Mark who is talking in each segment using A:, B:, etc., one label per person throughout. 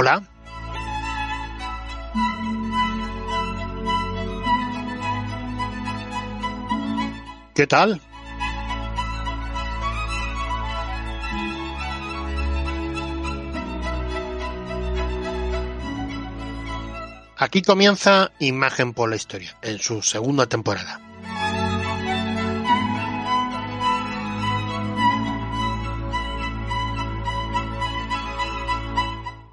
A: Hola. ¿Qué tal? Aquí comienza Imagen por la Historia, en su segunda temporada.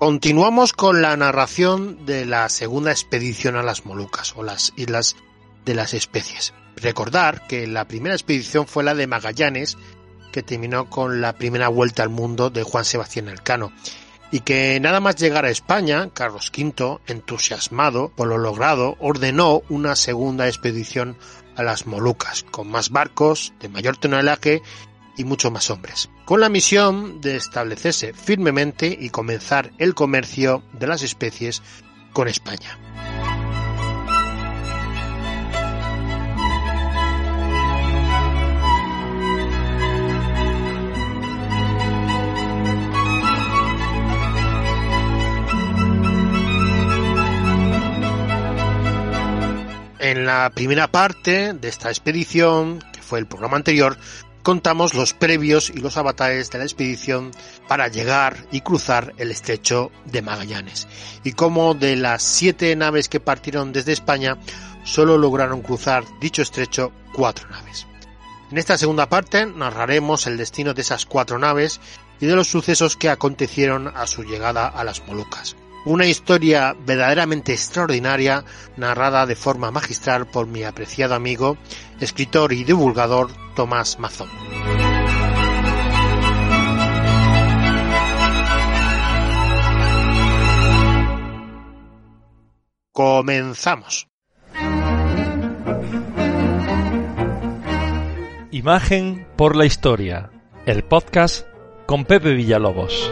A: Continuamos con la narración de la segunda expedición a las Molucas o las Islas de las Especies. Recordar que la primera expedición fue la de Magallanes, que terminó con la primera vuelta al mundo de Juan Sebastián Elcano, y que nada más llegar a España, Carlos V, entusiasmado por lo logrado, ordenó una segunda expedición a las Molucas, con más barcos, de mayor tonelaje y mucho más hombres, con la misión de establecerse firmemente y comenzar el comercio de las especies con España. En la primera parte de esta expedición, que fue el programa anterior, contamos los previos y los avatares de la expedición para llegar y cruzar el estrecho de Magallanes, y cómo de las siete naves que partieron desde España, solo lograron cruzar dicho estrecho cuatro naves. En esta segunda parte narraremos el destino de esas cuatro naves y de los sucesos que acontecieron a su llegada a las Molucas. Una historia verdaderamente extraordinaria, narrada de forma magistral por mi apreciado amigo, escritor y divulgador Tomás Mazón. Comenzamos.
B: Imagen por la historia, el podcast con Pepe Villalobos.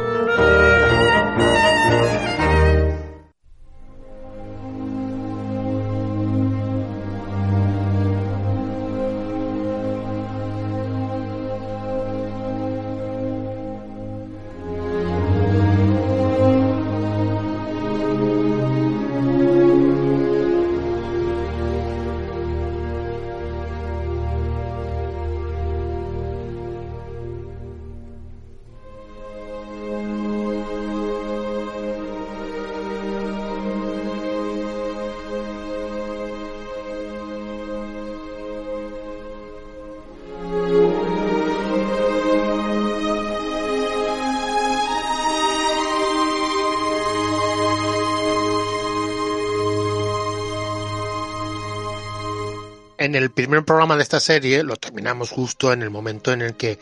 A: Primer programa de esta serie lo terminamos justo en el momento en el que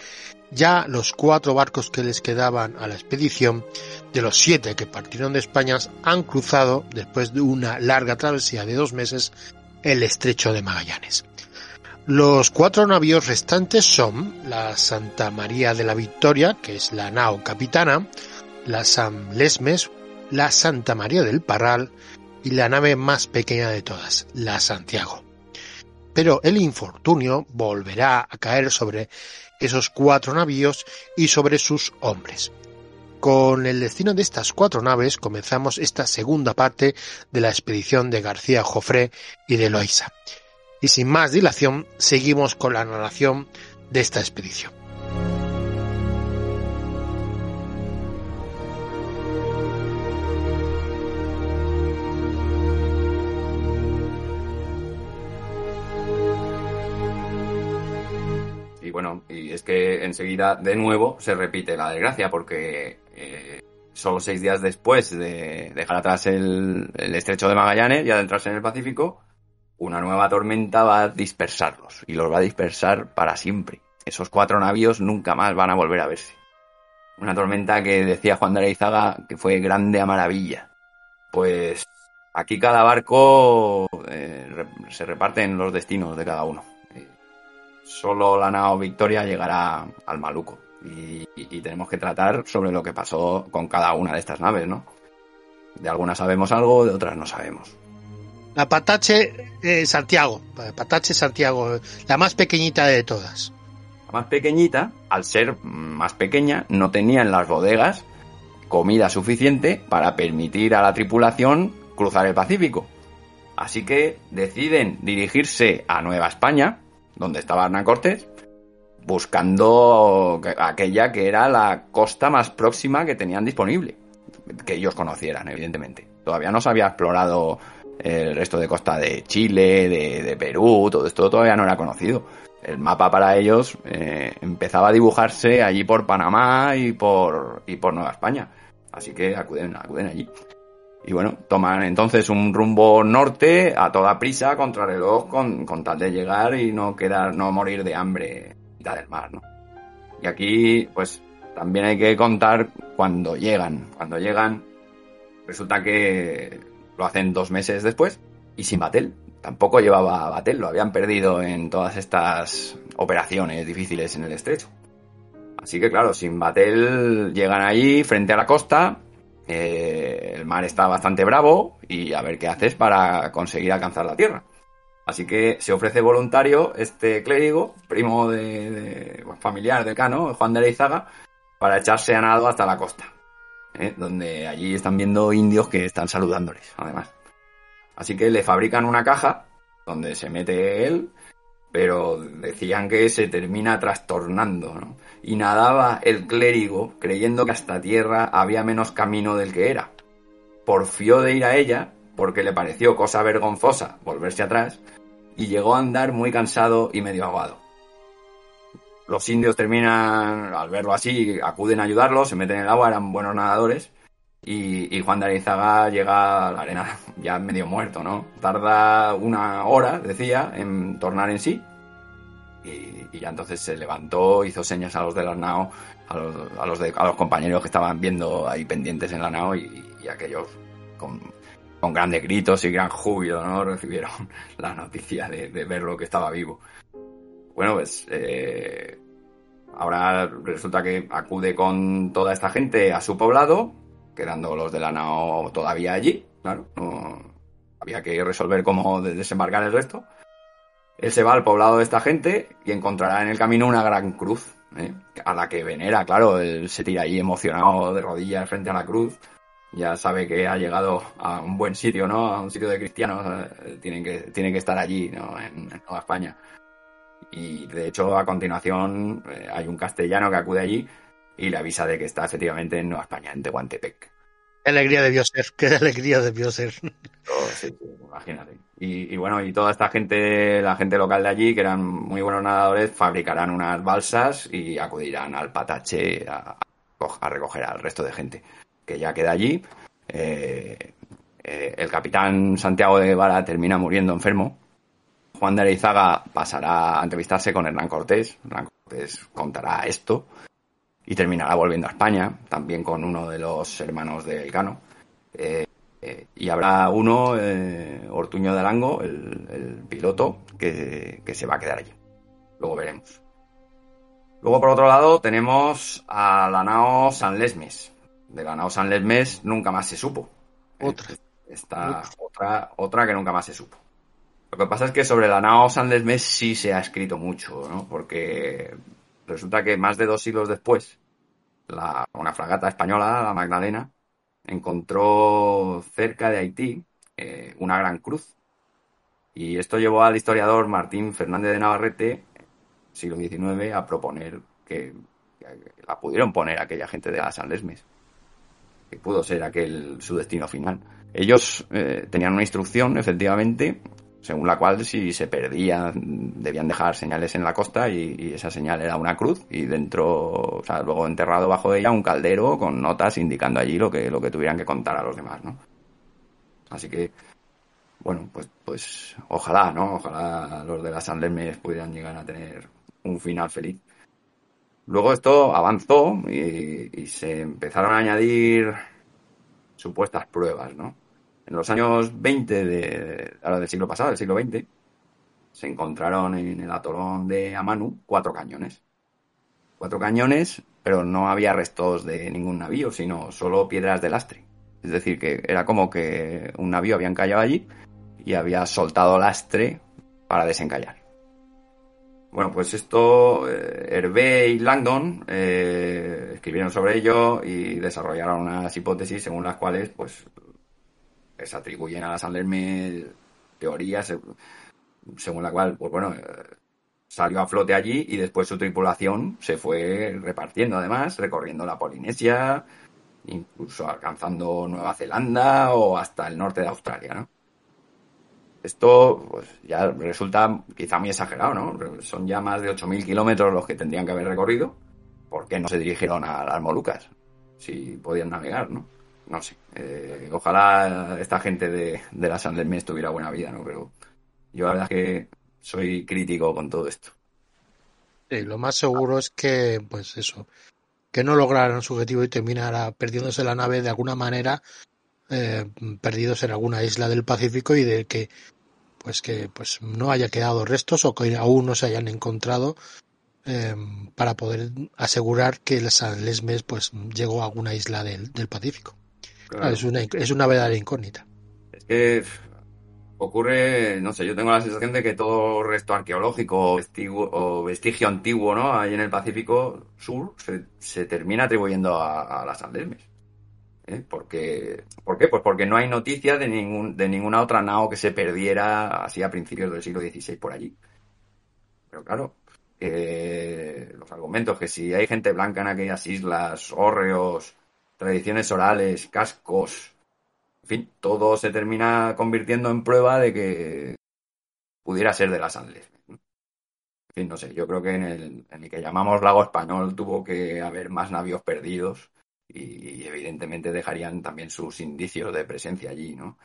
A: ya los cuatro barcos que les quedaban a la expedición, de los siete que partieron de España, han cruzado, después de una larga travesía de dos meses, el estrecho de Magallanes. Los cuatro navíos restantes son la Santa María de la Victoria, que es la nao capitana, la San Lesmes, la Santa María del Parral y la nave más pequeña de todas, la Santiago pero el infortunio volverá a caer sobre esos cuatro navíos y sobre sus hombres. Con el destino de estas cuatro naves comenzamos esta segunda parte de la expedición de García Jofré y de Loaiza. Y sin más dilación, seguimos con la narración de esta expedición.
C: Y es que enseguida de nuevo se repite la desgracia porque eh, solo seis días después de dejar atrás el, estrecho de Magallanes y adentrarse en el Pacífico, una nueva tormenta va a dispersarlos y los va a dispersar para siempre. Esos cuatro navíos nunca más van a volver a verse. Una tormenta que decía Juan de Areizaga que fue grande a maravilla. Pues aquí cada barco eh, se reparten los destinos de cada uno solo la nao Victoria llegará al Maluco. Y, tenemos que tratar sobre lo que pasó con cada una de estas naves, ¿no? De algunas sabemos algo, de otras no sabemos.
A: La Patache eh, Santiago, Patache Santiago, la más pequeñita de todas.
C: La más pequeñita, al ser más pequeña, no tenía en las bodegas comida suficiente para permitir a la tripulación cruzar el Pacífico. Así que deciden dirigirse a Nueva España, donde estaba Hernán Cortés, buscando aquella que era la costa más próxima que tenían disponible, que ellos conocieran, evidentemente. Todavía no se había explorado el resto de costa de Chile, de, Perú, todo esto todavía no era conocido. El mapa para ellos eh, empezaba a dibujarse allí por Panamá y por, y por Nueva España. Así que acuden, acuden allí. Y bueno, toman entonces un rumbo norte a toda prisa contra reloj con, con tal de llegar y no quedar, no morir de hambre mitad del mar, ¿no? Y aquí, pues, también hay que contar cuando llegan. Cuando llegan, resulta que lo hacen dos meses después y sin Batel. Tampoco llevaba Batel, lo habían perdido en todas estas operaciones difíciles en el estrecho. Así que claro, sin Batel llegan allí frente a la costa, eh, el mar está bastante bravo y a ver qué haces para conseguir alcanzar la tierra. Así que se ofrece voluntario este clérigo, primo de, familiar de Cano, Juan de Areizaga, para echarse a nado hasta la costa. ¿eh? Donde allí están viendo indios que están saludándoles, además. Así que le fabrican una caja donde se mete él, pero decían que se termina trastornando, ¿no? Y nadaba el clérigo creyendo que hasta tierra había menos camino del que era. Porfió de ir a ella porque le pareció cosa vergonzosa volverse atrás y llegó a andar muy cansado y medio ahogado. Los indios terminan, al verlo así, acuden a ayudarlo, se meten en el agua, eran buenos nadadores y, Juan de Arizaga llega a la arena ya medio muerto, ¿no? Tarda una hora, decía, en tornar en sí y, ya entonces se levantó, hizo señas a los de la nao, a los, a los, a los compañeros que estaban viendo ahí pendientes en la nao y, aquellos con, con, grandes gritos y gran júbilo, ¿no? Recibieron la noticia de, de verlo que estaba vivo. Bueno, pues eh, ahora resulta que acude con toda esta gente a su poblado, quedando los de la nao todavía allí, claro, había que resolver cómo desembarcar el resto. Él se va al poblado de esta gente y encontrará en el camino una gran cruz, ¿eh? a la que venera, claro, él se tira ahí emocionado de rodillas frente a la cruz, ya sabe que ha llegado a un buen sitio, ¿no? A un sitio de cristianos, eh, tienen que, tienen que estar allí, ¿no? En, Nueva España. Y de hecho, a continuación, eh, hay un castellano que acude allí y le avisa de que está efectivamente en Nueva España, en Tehuantepec.
A: Qué alegría debió ser, qué alegría debió ser.
C: Oh, imagínate. Y, bueno, y toda esta gente, la gente local de allí, que eran muy buenos nadadores, fabricarán unas balsas y acudirán al Patache a, recoger al resto de gente que ya queda allí. Eh, eh, el capitán Santiago de Guevara termina muriendo enfermo. Juan de Areizaga pasará a entrevistarse con Hernán Cortés. Hernán Cortés contará esto y terminará volviendo a España, también con uno de los hermanos de Elcano. Eh, eh, y habrá uno, eh, Ortuño de Alango, el, piloto, que, se va a quedar allí. Luego veremos. Luego, por otro lado, tenemos a la nao San Lesmes. De la nao San Lesmes nunca más se supo.
A: Otra.
C: Esta otra, otra que nunca más se supo. Lo que pasa es que sobre la nao San Lesmes sí se ha escrito mucho, ¿no? Porque Resulta que más de dos siglos después, una fragata española, la Magdalena, encontró cerca de Haití eh, una gran cruz. Y esto llevó al historiador Martín Fernández de Navarrete, siglo XIX, a proponer que, la pudieron poner aquella gente de la San Lesmes, que pudo ser aquel su destino final. Ellos eh, tenían una instrucción, efectivamente, según la cual si se perdía debían dejar señales en la costa y, esa señal era una cruz y dentro, o sea, luego enterrado bajo ella un caldero con notas indicando allí lo que, lo que tuvieran que contar a los demás, ¿no? Así que, bueno, pues, pues ojalá, ¿no? Ojalá los de las San pudieran llegar a tener un final feliz. Luego esto avanzó y, y se empezaron a añadir supuestas pruebas, ¿no? En los años 20 de, ahora del siglo pasado, del siglo XX, se encontraron en el atolón de Amanu cuatro cañones. Cuatro cañones, pero no había restos de ningún navío, sino solo piedras de lastre. Es decir, que era como que un navío había encallado allí y había soltado lastre para desencallar. Bueno, pues esto, eh, Hervé y Langdon eh, escribieron sobre ello y desarrollaron unas hipótesis según las cuales, pues, se atribuyen a las Andermes teorías según la cual, pues bueno, eh, salió a flote allí y después su tripulación se fue repartiendo además, recorriendo la Polinesia, incluso alcanzando Nueva Zelanda o hasta el norte de Australia, ¿no? Esto pues, ya resulta quizá muy exagerado, ¿no? Son ya más de 8.000 kilómetros los que tendrían que haber recorrido. ¿Por qué no se dirigieron a las Molucas? Si podían navegar, ¿no? No sé. Eh, ojalá esta gente de, de la San tuviera buena vida, ¿no? Pero yo la verdad es que soy crítico con todo esto.
A: Sí, lo más seguro es que, pues eso, que no lograran su objetivo y terminara perdiéndose la nave de alguna manera, eh, perdidos en alguna isla del Pacífico y de que, pues que, pues no haya quedado restos o que aún no se hayan encontrado eh, para poder asegurar que el San Lesmes pues llegó a alguna isla del, del Pacífico. Es, una, es una verdadera incógnita.
C: Es que ocurre, no sé, yo tengo la sensación de que todo resto arqueológico o, vestigio, antiguo, ¿no? Ahí en el Pacífico Sur se, termina atribuyendo a, las Andermes. ¿eh? Porque, ¿Por qué? Pues porque no hay noticias de, ningún, de ninguna otra nao que se perdiera así a principios del siglo XVI por allí. Pero claro, eh, los argumentos que si hay gente blanca en aquellas islas, hórreos, tradiciones orales, cascos, en fin, todo se termina convirtiendo en prueba de que pudiera ser de las Andes. En fin, no sé, yo creo que en el, en el que llamamos lago español tuvo que haber más navíos perdidos y, evidentemente dejarían también sus indicios de presencia allí, ¿no?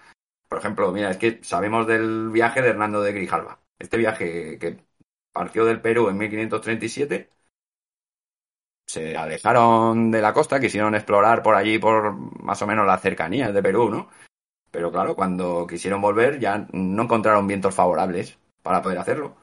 C: Por ejemplo, mira, es que sabemos del viaje de Hernando de Grijalva. Este viaje que partió del Perú en 1537 se alejaron de la costa, quisieron explorar por allí, por más o menos las cercanías de Perú, ¿no? Pero claro, cuando quisieron volver ya no encontraron vientos favorables para poder hacerlo.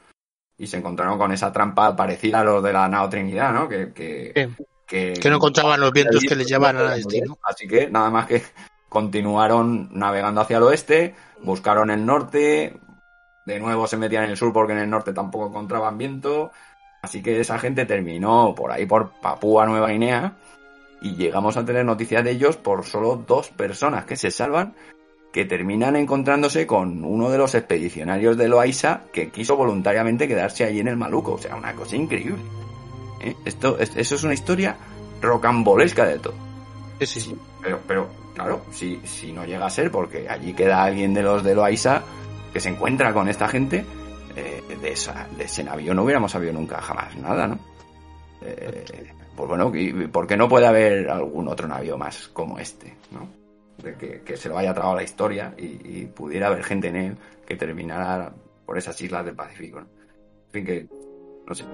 C: Y se encontraron con esa trampa parecida a los de la Nao Trinidad, ¿no? Que, que,
A: que, no encontraban los vientos que les llevaban a la destino.
C: Así que nada más que continuaron navegando hacia el oeste, buscaron el norte, de nuevo se metían en el sur porque en el norte tampoco encontraban viento, Así que esa gente terminó por ahí por Papúa Nueva Guinea y llegamos a tener noticias de ellos por solo dos personas que se salvan que terminan encontrándose con uno de los expedicionarios de Loaiza que quiso voluntariamente quedarse allí en el Maluco. O sea, una cosa increíble. ¿Eh? Esto, eso es una historia rocambolesca de todo.
A: Sí, sí.
C: Pero, pero claro, si, si no llega a ser porque allí queda alguien de los de Loaiza que se encuentra con esta gente, de, esa, de ese navío no hubiéramos sabido nunca jamás nada, ¿no? Eh, pues bueno, ¿por qué no puede haber algún otro navío más como este, ¿no? De que, se lo haya tragado la historia y, pudiera haber gente en él que terminara por esas islas del Pacífico, ¿no? En fin, que, no sé.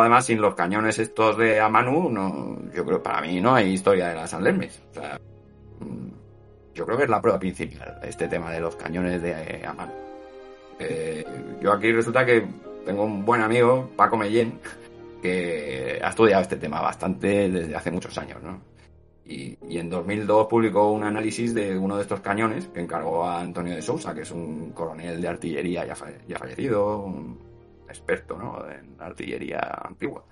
C: Además, sin los cañones estos de Amanu, no, yo creo para mí no hay historia de las Aldermes. O sea, mm, yo creo que es la prueba principal, este tema de los cañones de Amanu. Eh, yo aquí resulta que tengo un buen amigo, Paco Mellén, que ha estudiado este tema bastante desde hace muchos años, ¿no? Y, en 2002 publicó un análisis de uno de estos cañones que encargó a Antonio de Sousa, que es un coronel de artillería ya, ya fallecido, experto ¿no? en artillería antigua.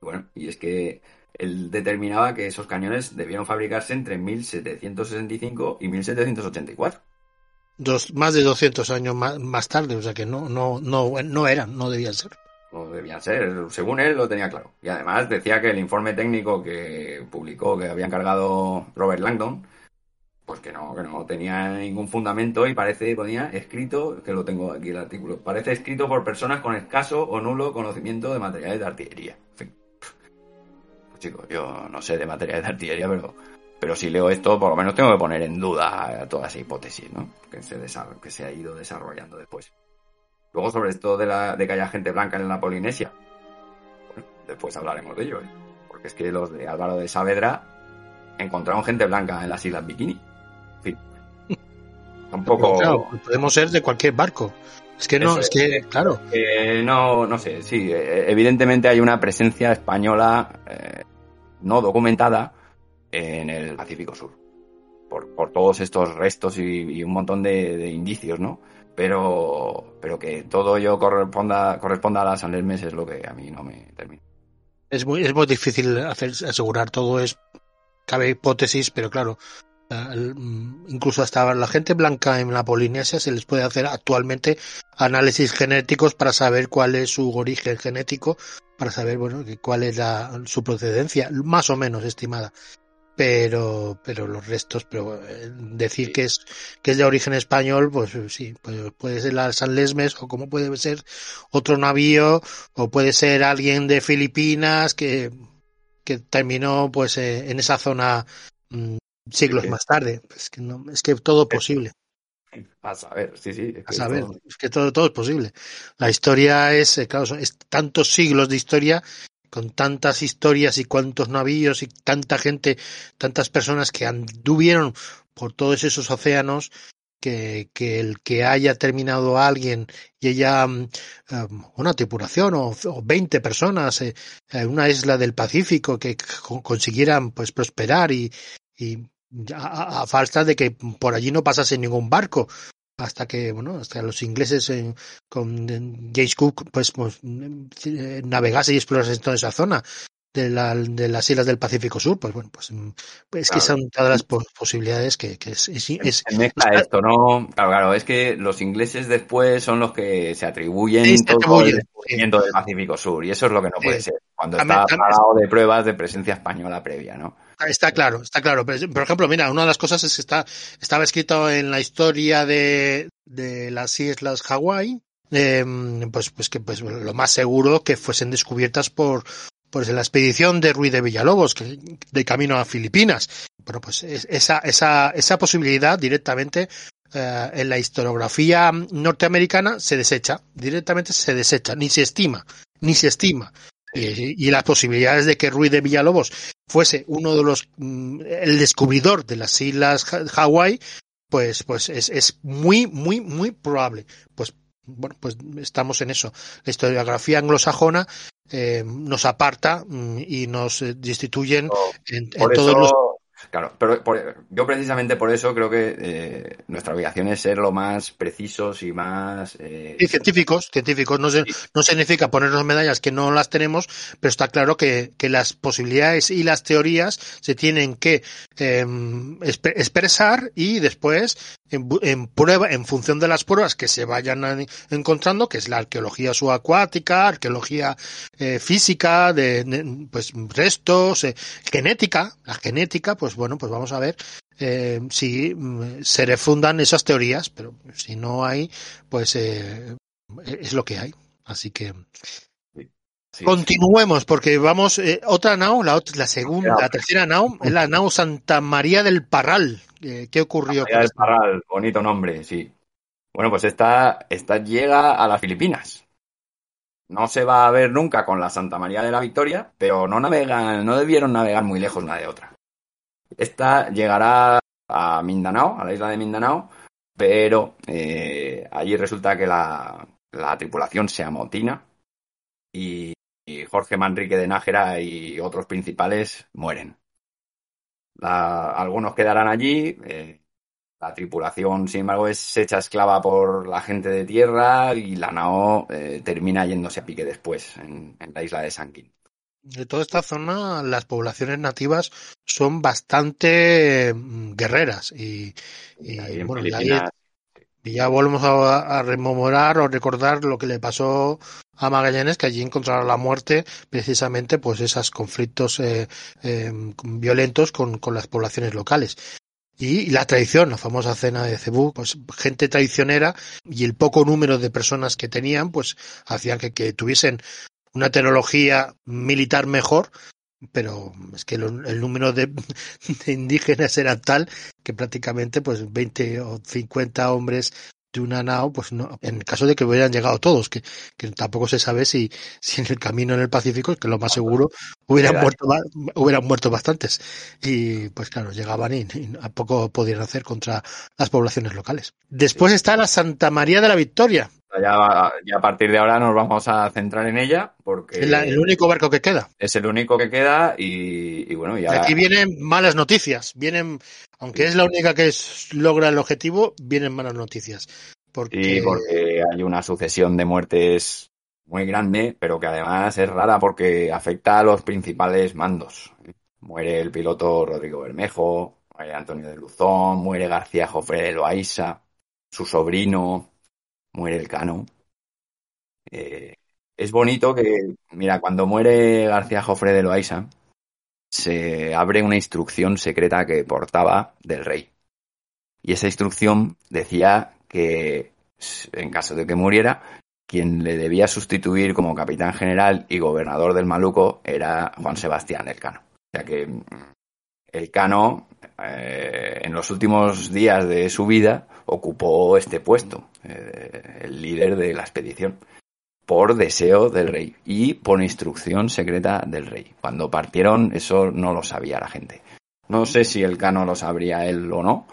C: Bueno, y es que él determinaba que esos cañones debieron fabricarse entre 1765 y 1784.
A: Dos, más de 200 años más, tarde, o sea que no, no, no, no eran, no debían ser.
C: No debían ser, según él lo tenía claro. Y además decía que el informe técnico que publicó, que había encargado Robert Langdon, pues que no, que no tenía ningún fundamento y parece, ponía escrito, que lo tengo aquí el artículo, parece escrito por personas con escaso o nulo conocimiento de materiales de artillería. En fin. Pues chicos, yo no sé de materiales de artillería, pero, pero si leo esto, por lo menos tengo que poner en duda toda esa hipótesis, ¿no? Que se, que se ha ido desarrollando después. Luego sobre esto de, la, de que haya gente blanca en la Polinesia. Bueno, después hablaremos de ello, ¿eh? Porque es que los de Álvaro de Saavedra encontraron gente blanca en las Islas Bikini. Tampoco.
A: Claro, podemos ser de cualquier barco. Es que no, es, que, claro.
C: no, no sé, sí, eh, evidentemente hay una presencia española eh, no documentada en el Pacífico Sur. Por, por todos estos restos y, un montón de, indicios, ¿no? Pero, pero que todo ello corresponda, corresponda a las Sanlermes es lo que a mí no me termina.
A: Es muy, es muy difícil hacer, asegurar todo, es cabe hipótesis, pero claro, incluso hasta la gente blanca en la Polinesia se les puede hacer actualmente análisis genéticos para saber cuál es su origen genético, para saber bueno cuál es la, su procedencia, más o menos estimada. Pero, pero los restos, pero eh, decir que es que es de origen español, pues sí, pues puede ser la San Lesmes o como puede ser otro navío o puede ser alguien de Filipinas que que terminó pues eh, en esa zona mm, siglos más tarde. Es que, no, es que todo es posible.
C: A saber, sí, sí.
A: Es que a saber, todo... es que todo, todo es posible. La historia es, eh, claro, es tantos siglos de historia, con tantas historias y cuantos navíos y tanta gente, tantas personas que anduvieron por todos esos océanos, que, que el que haya terminado alguien y ella um, una tripulación o, o 20 personas eh, en una isla del Pacífico que consiguieran pues prosperar y, y a, falta de que por allí no pasase ningún barco hasta que bueno hasta los ingleses con James Cook pues, pues eh, navegase y explorase toda esa zona de, la, de las islas del Pacífico Sur, pues bueno, pues, pues es que son todas las posibilidades que, que es, es, es,
C: mezcla esto, ¿no? Claro, claro, es que los ingleses después son los que se atribuyen todo el descubrimiento del Pacífico Sur, y eso es lo que no puede ser, cuando está parado de pruebas de presencia española previa, ¿no?
A: Está claro, está claro. Por ejemplo, mira, una de las cosas es que está, estaba escrito en la historia de, de las islas Hawái, eh, pues, pues que pues lo más seguro que fuesen descubiertas por, pues la expedición de Ruiz de Villalobos, que, de camino a Filipinas. Bueno, pues esa, esa, esa posibilidad directamente eh, en la historiografía norteamericana se desecha, directamente se desecha, ni se estima, ni se estima. Y, y, las posibilidades de que Ruiz de Villalobos fuese uno de los, mm, el descubridor de las islas Hawái, pues, pues es, es muy, muy, muy probable. Pues bueno, pues estamos en eso. La historiografía anglosajona eh, nos aparta mm, y nos eh, destituyen en, en todos los
C: Claro, pero yo precisamente por eso creo que eh, nuestra obligación es ser lo más precisos y más... Eh...
A: Científicos, científicos. No, se, no significa ponernos medallas que no las tenemos, pero está claro que, que las posibilidades y las teorías se tienen que eh, expresar y después en, en, prueba, en función de las pruebas que se vayan encontrando, que es la arqueología subacuática, arqueología eh, física, de, de, pues restos, eh, genética, la genética, pues bueno, pues vamos a ver eh, si mm, se refundan esas teorías, pero si no hay, pues es lo que hay. Así que sí, continuemos, porque vamos, eh, otra nao, la, otra, la segunda, la tercera nao, es la nao Santa María del Parral. ¿Qué ocurrió?
C: María del Parral, bonito nombre, sí. Bueno, pues esta, esta llega a las Filipinas. No se va a ver nunca con la Santa María de la Victoria, pero no navegan, no debieron navegar muy lejos una de otra. Esta llegará a Mindanao, a la isla de Mindanao, pero eh, allí resulta que la, la, tripulación se amotina y, Jorge Manrique de Nájera y otros principales mueren. La, algunos quedarán allí, eh, la tripulación, sin embargo, es hecha esclava por la gente de tierra y la nao eh, termina yéndose a pique después en, en la isla de Sanquín
A: de toda esta zona las poblaciones nativas son bastante mm, guerreras y, y, y bueno, y ya volvemos a, rememorar o recordar lo que le pasó a Magallanes, que allí encontraron la muerte precisamente pues esos conflictos eh, eh, violentos con, con las poblaciones locales. Y la tradición, la famosa cena de Cebú, pues gente traicionera y el poco número de personas que tenían, pues hacían que, que tuviesen una tecnología militar mejor, pero es que lo, el número de, de, indígenas era tal que prácticamente pues 20 o 50 hombres de una nao, pues no, en el caso de que hubieran llegado todos, que, que tampoco se sabe si, si en el camino en el Pacífico, que lo más seguro, hubieran muerto, hubieran muerto bastantes. Y pues claro, llegaban y, y a poco podían hacer contra las poblaciones locales. Después está la Santa María de la Victoria,
C: Ya, ya, a partir de ahora nos vamos a centrar en ella porque
A: es el único barco que queda.
C: Es el único que queda y, bueno, ya...
A: Aquí vienen malas noticias, vienen, aunque es la única que logra el objetivo, vienen malas noticias. Porque
C: hay una sucesión de muertes muy grande, pero que además es rara porque afecta a los principales mandos. Muere el piloto Rodrigo Bermejo, muere Antonio de Luzón, muere García Jofre de Loaiza, su sobrino, muere el Cano. Eh, es bonito que, mira, cuando muere García Jofre de Loaiza, se abre una instrucción secreta que portaba del rey. Y esa instrucción decía que, en caso de que muriera, quien le debía sustituir como capitán general y gobernador del Maluco era Juan Sebastián Elcano. O sea que mm, Elcano, eh, en los últimos días de su vida, ocupó este puesto, eh, el líder de la expedición, por deseo del rey y por instrucción secreta del rey. Cuando partieron, eso no lo sabía la gente. No sé si el cano lo sabría él o no,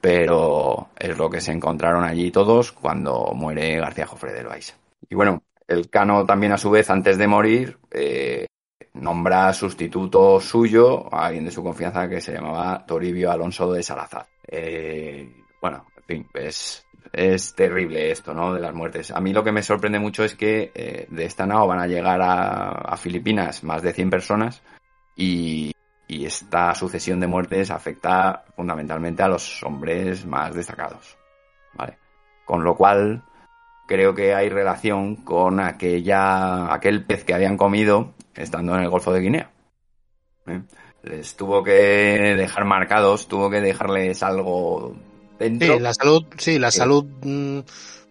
C: pero es lo que se encontraron allí todos cuando muere García Jofre de Loaiza. Y bueno, el cano también a su vez, antes de morir, eh, nombra sustituto suyo a alguien de su confianza que se llamaba Toribio Alonso de Salazar. Eh, bueno, es, es terrible esto, ¿no? De las muertes. A mí lo que me sorprende mucho es que eh, de esta nao van a llegar a, Filipinas más de 100 personas y, y, esta sucesión de muertes afecta fundamentalmente a los hombres más destacados, ¿vale? Con lo cual creo que hay relación con aquella, aquel pez que habían comido estando en el Golfo de Guinea. ¿eh? Les tuvo que dejar marcados, tuvo que dejarles algo
A: Sí, la salud, sí, la salud mm,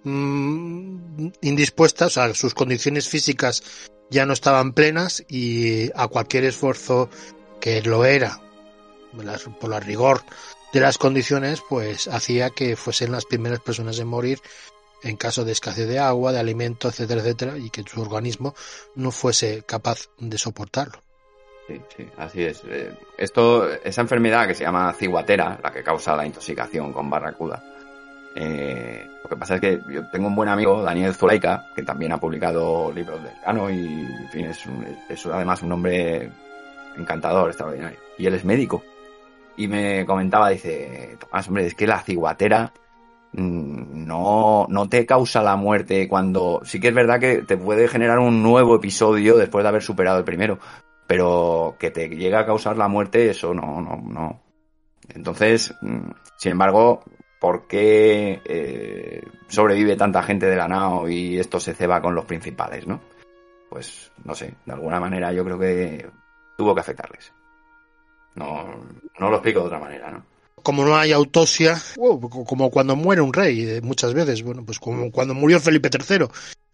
A: mm, indispuesta, o sea, sus condiciones físicas ya no estaban plenas y a cualquier esfuerzo que lo era, por la rigor de las condiciones, pues hacía que fuesen las primeras personas en morir en caso de escasez de agua, de alimento, etcétera, etcétera, y que su organismo no fuese capaz de soportarlo.
C: Sí, sí, así es. Eh, esto, esa enfermedad que se llama ciguatera, la que causa la intoxicación con barracuda. Eh, lo que pasa es que yo tengo un buen amigo, Daniel Zuleika, que también ha publicado libros del cano y, en fin, es, es además un hombre encantador, extraordinario. Y él es médico. Y me comentaba, dice, Tomás, hombre, es que la ciguatera mm, no, no te causa la muerte cuando... Sí que es verdad que te puede generar un nuevo episodio después de haber superado el primero, pero que te llega a causar la muerte, eso no, no, no. Entonces, mm, sin embargo, ¿por qué eh, sobrevive tanta gente de la NAO y esto se ceba con los principales, no? Pues, no sé, de alguna manera yo creo que tuvo que afectarles. No, no lo explico de otra manera, ¿no?
A: Como no hay autopsia, como cuando muere un rey, eh, muchas veces, bueno, pues como cuando murió Felipe III,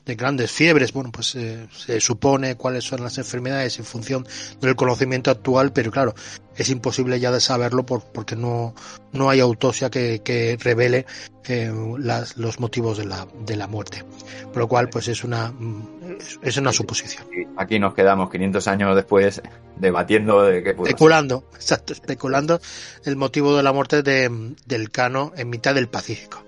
A: de grandes fiebres, bueno, pues eh, se supone cuáles son las enfermedades en función del conocimiento actual, pero claro, es imposible ya de saberlo porque no, no hay autopsia que, que revele eh, las, los motivos de la, de la muerte. Por lo cual, pues es una, es una suposición.
C: Aquí nos quedamos 500 años después debatiendo de qué
A: Especulando, exacto, especulando el motivo de la muerte de, del Cano en mitad del Pacífico.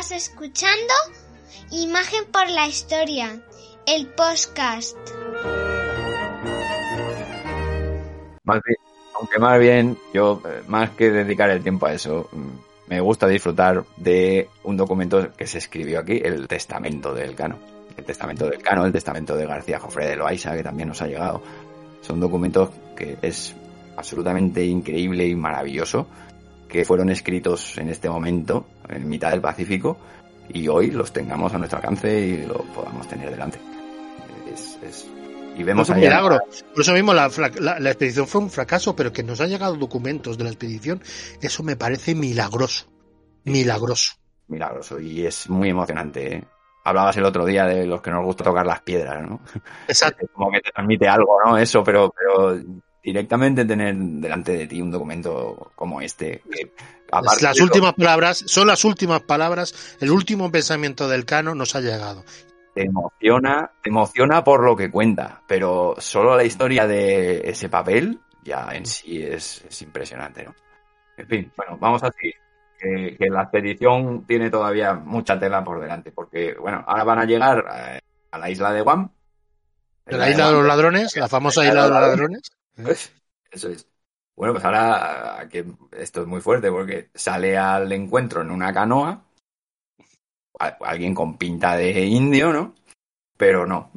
D: Estás escuchando Imagen por la Historia, el podcast.
C: aunque más bien, yo, eh, más que dedicar el tiempo a eso, mm, me gusta disfrutar de un documento que se escribió aquí, el Testamento del Cano. El Testamento del Cano, el Testamento de García Jofre de Loaiza, que también nos ha llegado. Son documentos que es absolutamente increíble y maravilloso que fueron escritos en este momento, en mitad del Pacífico, y hoy los tengamos a nuestro alcance y lo podamos tener delante. Es, y vemos
A: un milagro. Por eso mismo la, expedición fue un fracaso, pero que nos han llegado documentos de la expedición, eso me parece milagroso. Milagroso.
C: Milagroso. Y es muy emocionante. ¿eh? Hablabas el otro día de los que nos gusta tocar las piedras, ¿no?
A: Exacto.
C: Como que te transmite algo, ¿no? Eso, pero, pero directamente tener delante de ti un documento como este. Que,
A: las últimas palabras, son las últimas palabras, el último pensamiento del Cano nos ha llegado.
C: Te emociona, te emociona por lo que cuenta, pero solo la historia de ese papel ya en sí es, impresionante, ¿no? En fin, bueno, vamos a seguir. que, que la expedición tiene todavía mucha tela por delante, porque, bueno, ahora van a llegar eh, a la isla de Guam.
A: La isla de los ladrones, la famosa isla de los ladrones.
C: Eso es. Bueno, pues ahora que esto es muy fuerte porque sale al encuentro en una canoa alguien con pinta de indio, ¿no? Pero no.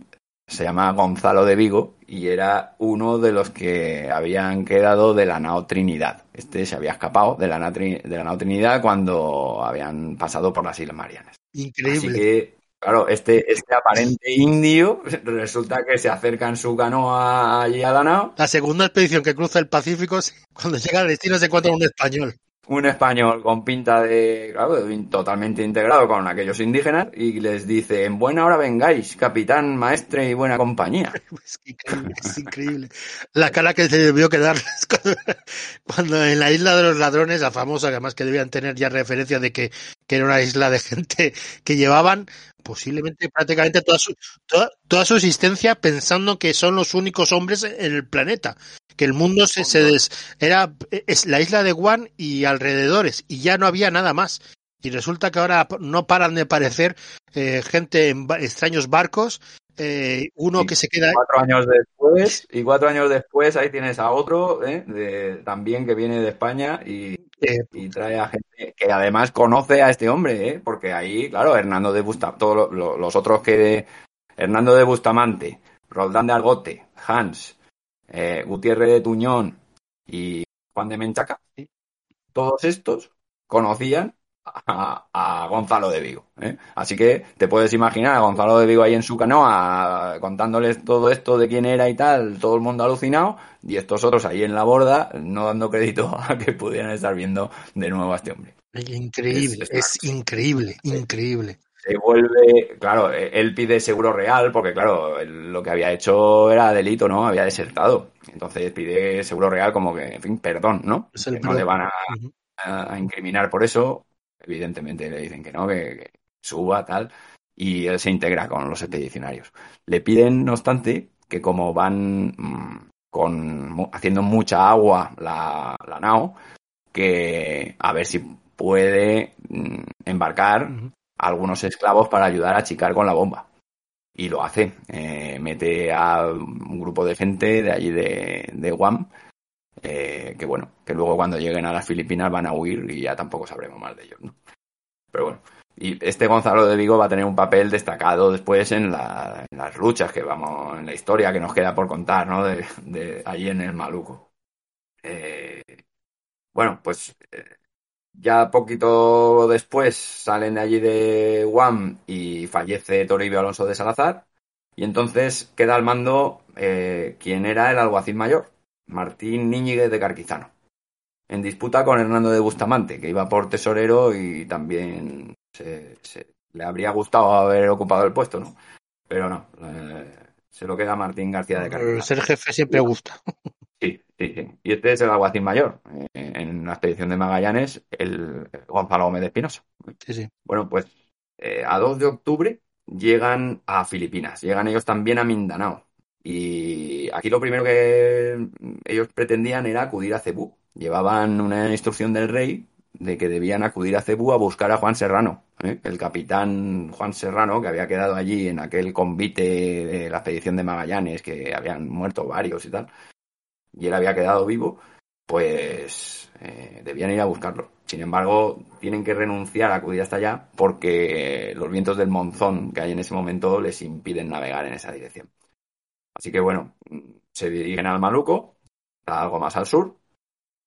C: Se llama Gonzalo de Vigo y era uno de los que habían quedado de la nao Trinidad. Este se había escapado de la nao, Trini- de la nao Trinidad cuando habían pasado por las Islas Marianas. Así
A: Increíble.
C: que, claro, este, este aparente indio resulta que se acerca en su canoa allí a la nao
A: La segunda expedición que cruza el Pacífico, cuando llega al destino se encuentra un español.
C: un español con pinta de, claro, totalmente integrado con aquellos indígenas y les dice, en buena hora vengáis, capitán, maestre y buena compañía.
A: Es increíble, es increíble. La cara que se debió quedarles cuando, cuando en la isla de los ladrones, la famosa, que además que debían tener ya referencia de que, que era una isla de gente que llevaban posiblemente prácticamente toda su, toda, toda su existencia pensando que son los únicos hombres en el planeta. Que el mundo se, se des- era es la isla de Guam y alrededores, y ya no había nada más. Y resulta que ahora no paran de aparecer eh, gente en ba- extraños barcos, eh, uno
C: Sí.
A: que se queda
C: Cuatro años después, y cuatro años después ahí tienes a otro, ¿eh? de- también que viene de España y,
A: Eh,
C: y trae a gente que además conoce a este hombre, ¿eh? porque ahí, claro, Hernando de Bustamante, todos lo- lo- los otros que, Hernando de Bustamante, Roldán de Argote, Hans, eh, Gutiérrez de Tuñón y Juan de Menchaca, todos estos conocían a, a Gonzalo de Vigo. ¿eh? Así que te puedes imaginar a Gonzalo de Vigo ahí en su canoa contándoles todo esto de quién era y tal, todo el mundo alucinado, y estos otros ahí en la borda no dando crédito a que pudieran estar viendo de nuevo a este hombre.
A: Increíble,
C: Es-
A: es,
C: es-
A: increíble, increíble.
C: Se vuelve, claro, eh, él pide seguro real porque, claro, lo que había hecho era delito, ¿no? Había desertado. Entonces pide seguro real como que, en fin, perdón, ¿no? Que no le van a incriminar por eso. Evidentemente le dicen que no, que, que suba, tal. Y él se integra con los expedicionarios. Le piden, no obstante, que como van mm, con, haciendo mucha agua la, la nao, que a ver si puede mm, embarcar algunos esclavos para ayudar a achicar con la bomba. Y lo hace. Eh, mete a un grupo de gente de allí de, de Guam, eh, que bueno, que luego cuando lleguen a las Filipinas van a huir y ya tampoco sabremos más de ellos, ¿no? Pero bueno. Y este Gonzalo de Vigo va a tener un papel destacado después en, la- en las luchas que vamos, en la historia que nos queda por contar, ¿no? De, de allí en el Maluco. Eh, bueno, pues eh, ya poquito después salen de allí de Guam y fallece Toribio Alonso de Salazar. Y entonces queda al mando eh, quien era el alguacil mayor, Martín Níñiguez de Carquizano. En disputa con Hernando de Bustamante, que iba por tesorero y también se, se- le habría gustado haber ocupado el puesto, ¿no? Pero no, eh, se lo queda Martín García de Carquizano.
A: Ser jefe siempre gusta.
C: Sí, sí, sí. Y este es el alguacil mayor. eh, en la expedición de Magallanes, el Gonzalo Gómez de Espinosa.
A: Sí, sí.
C: Bueno, pues eh, a 2 de octubre llegan a Filipinas, llegan ellos también a Mindanao. Y aquí lo primero que ellos pretendían era acudir a Cebú. Llevaban una instrucción del rey de que debían acudir a Cebú a buscar a Juan Serrano, ¿eh? el capitán Juan Serrano, que había quedado allí en aquel convite de la expedición de Magallanes, que habían muerto varios y tal, y él había quedado vivo, pues eh, debían ir a buscarlo. Sin embargo, tienen que renunciar a acudir hasta allá porque los vientos del monzón que hay en ese momento les impiden navegar en esa dirección. Así que bueno, se dirigen al Maluco, algo más al sur,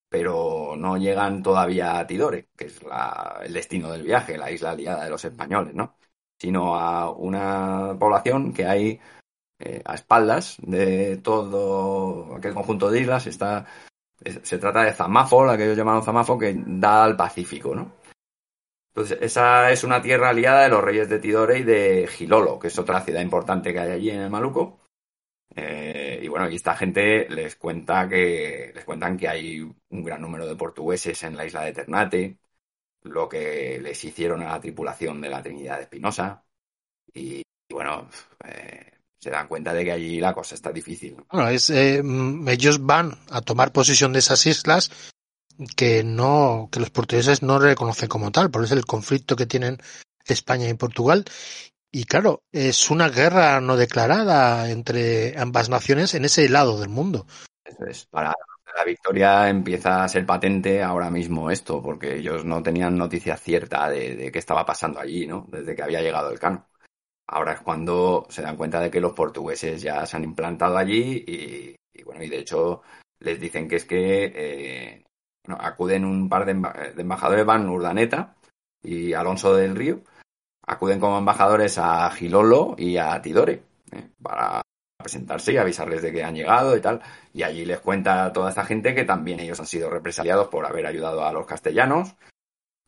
C: pero no llegan todavía a Tidore, que es la- el destino del viaje, la isla aliada de los españoles, ¿no? Sino a una población que hay eh, a espaldas de todo aquel conjunto de islas. Está, es- se trata de Zamafo, la que ellos llamaron Zamafo, que da al Pacífico, ¿no? Entonces, esa es una tierra aliada de los reyes de Tidore y de Gilolo, que es otra ciudad importante que hay allí en el Maluco. Eh, y bueno, aquí esta gente les cuenta que les cuentan que hay un gran número de portugueses en la isla de Ternate, lo que les hicieron a la tripulación de la Trinidad Espinosa. Y, y bueno, eh, se dan cuenta de que allí la cosa está difícil. ¿no?
A: Bueno, es, eh, mm, ellos van a tomar posesión de esas islas que no, que los portugueses no reconocen como tal, por eso es el conflicto que tienen España y Portugal. Y claro, es una guerra no declarada entre ambas naciones en ese lado del mundo.
C: Eso es, para la victoria empieza a ser patente ahora mismo esto, porque ellos no tenían noticia cierta de, qué estaba pasando allí, ¿no? Desde que había llegado el cano. Ahora es cuando se dan cuenta de que los portugueses ya se han implantado allí y, bueno, y de hecho les dicen que es que eh, bueno, acuden un par de embajadores, van Urdaneta y Alonso del Río, acuden como embajadores a Gilolo y a Tidore ¿eh? para presentarse y avisarles de que han llegado y tal. Y allí les cuenta a toda esta gente que también ellos han sido represaliados por haber ayudado a los castellanos,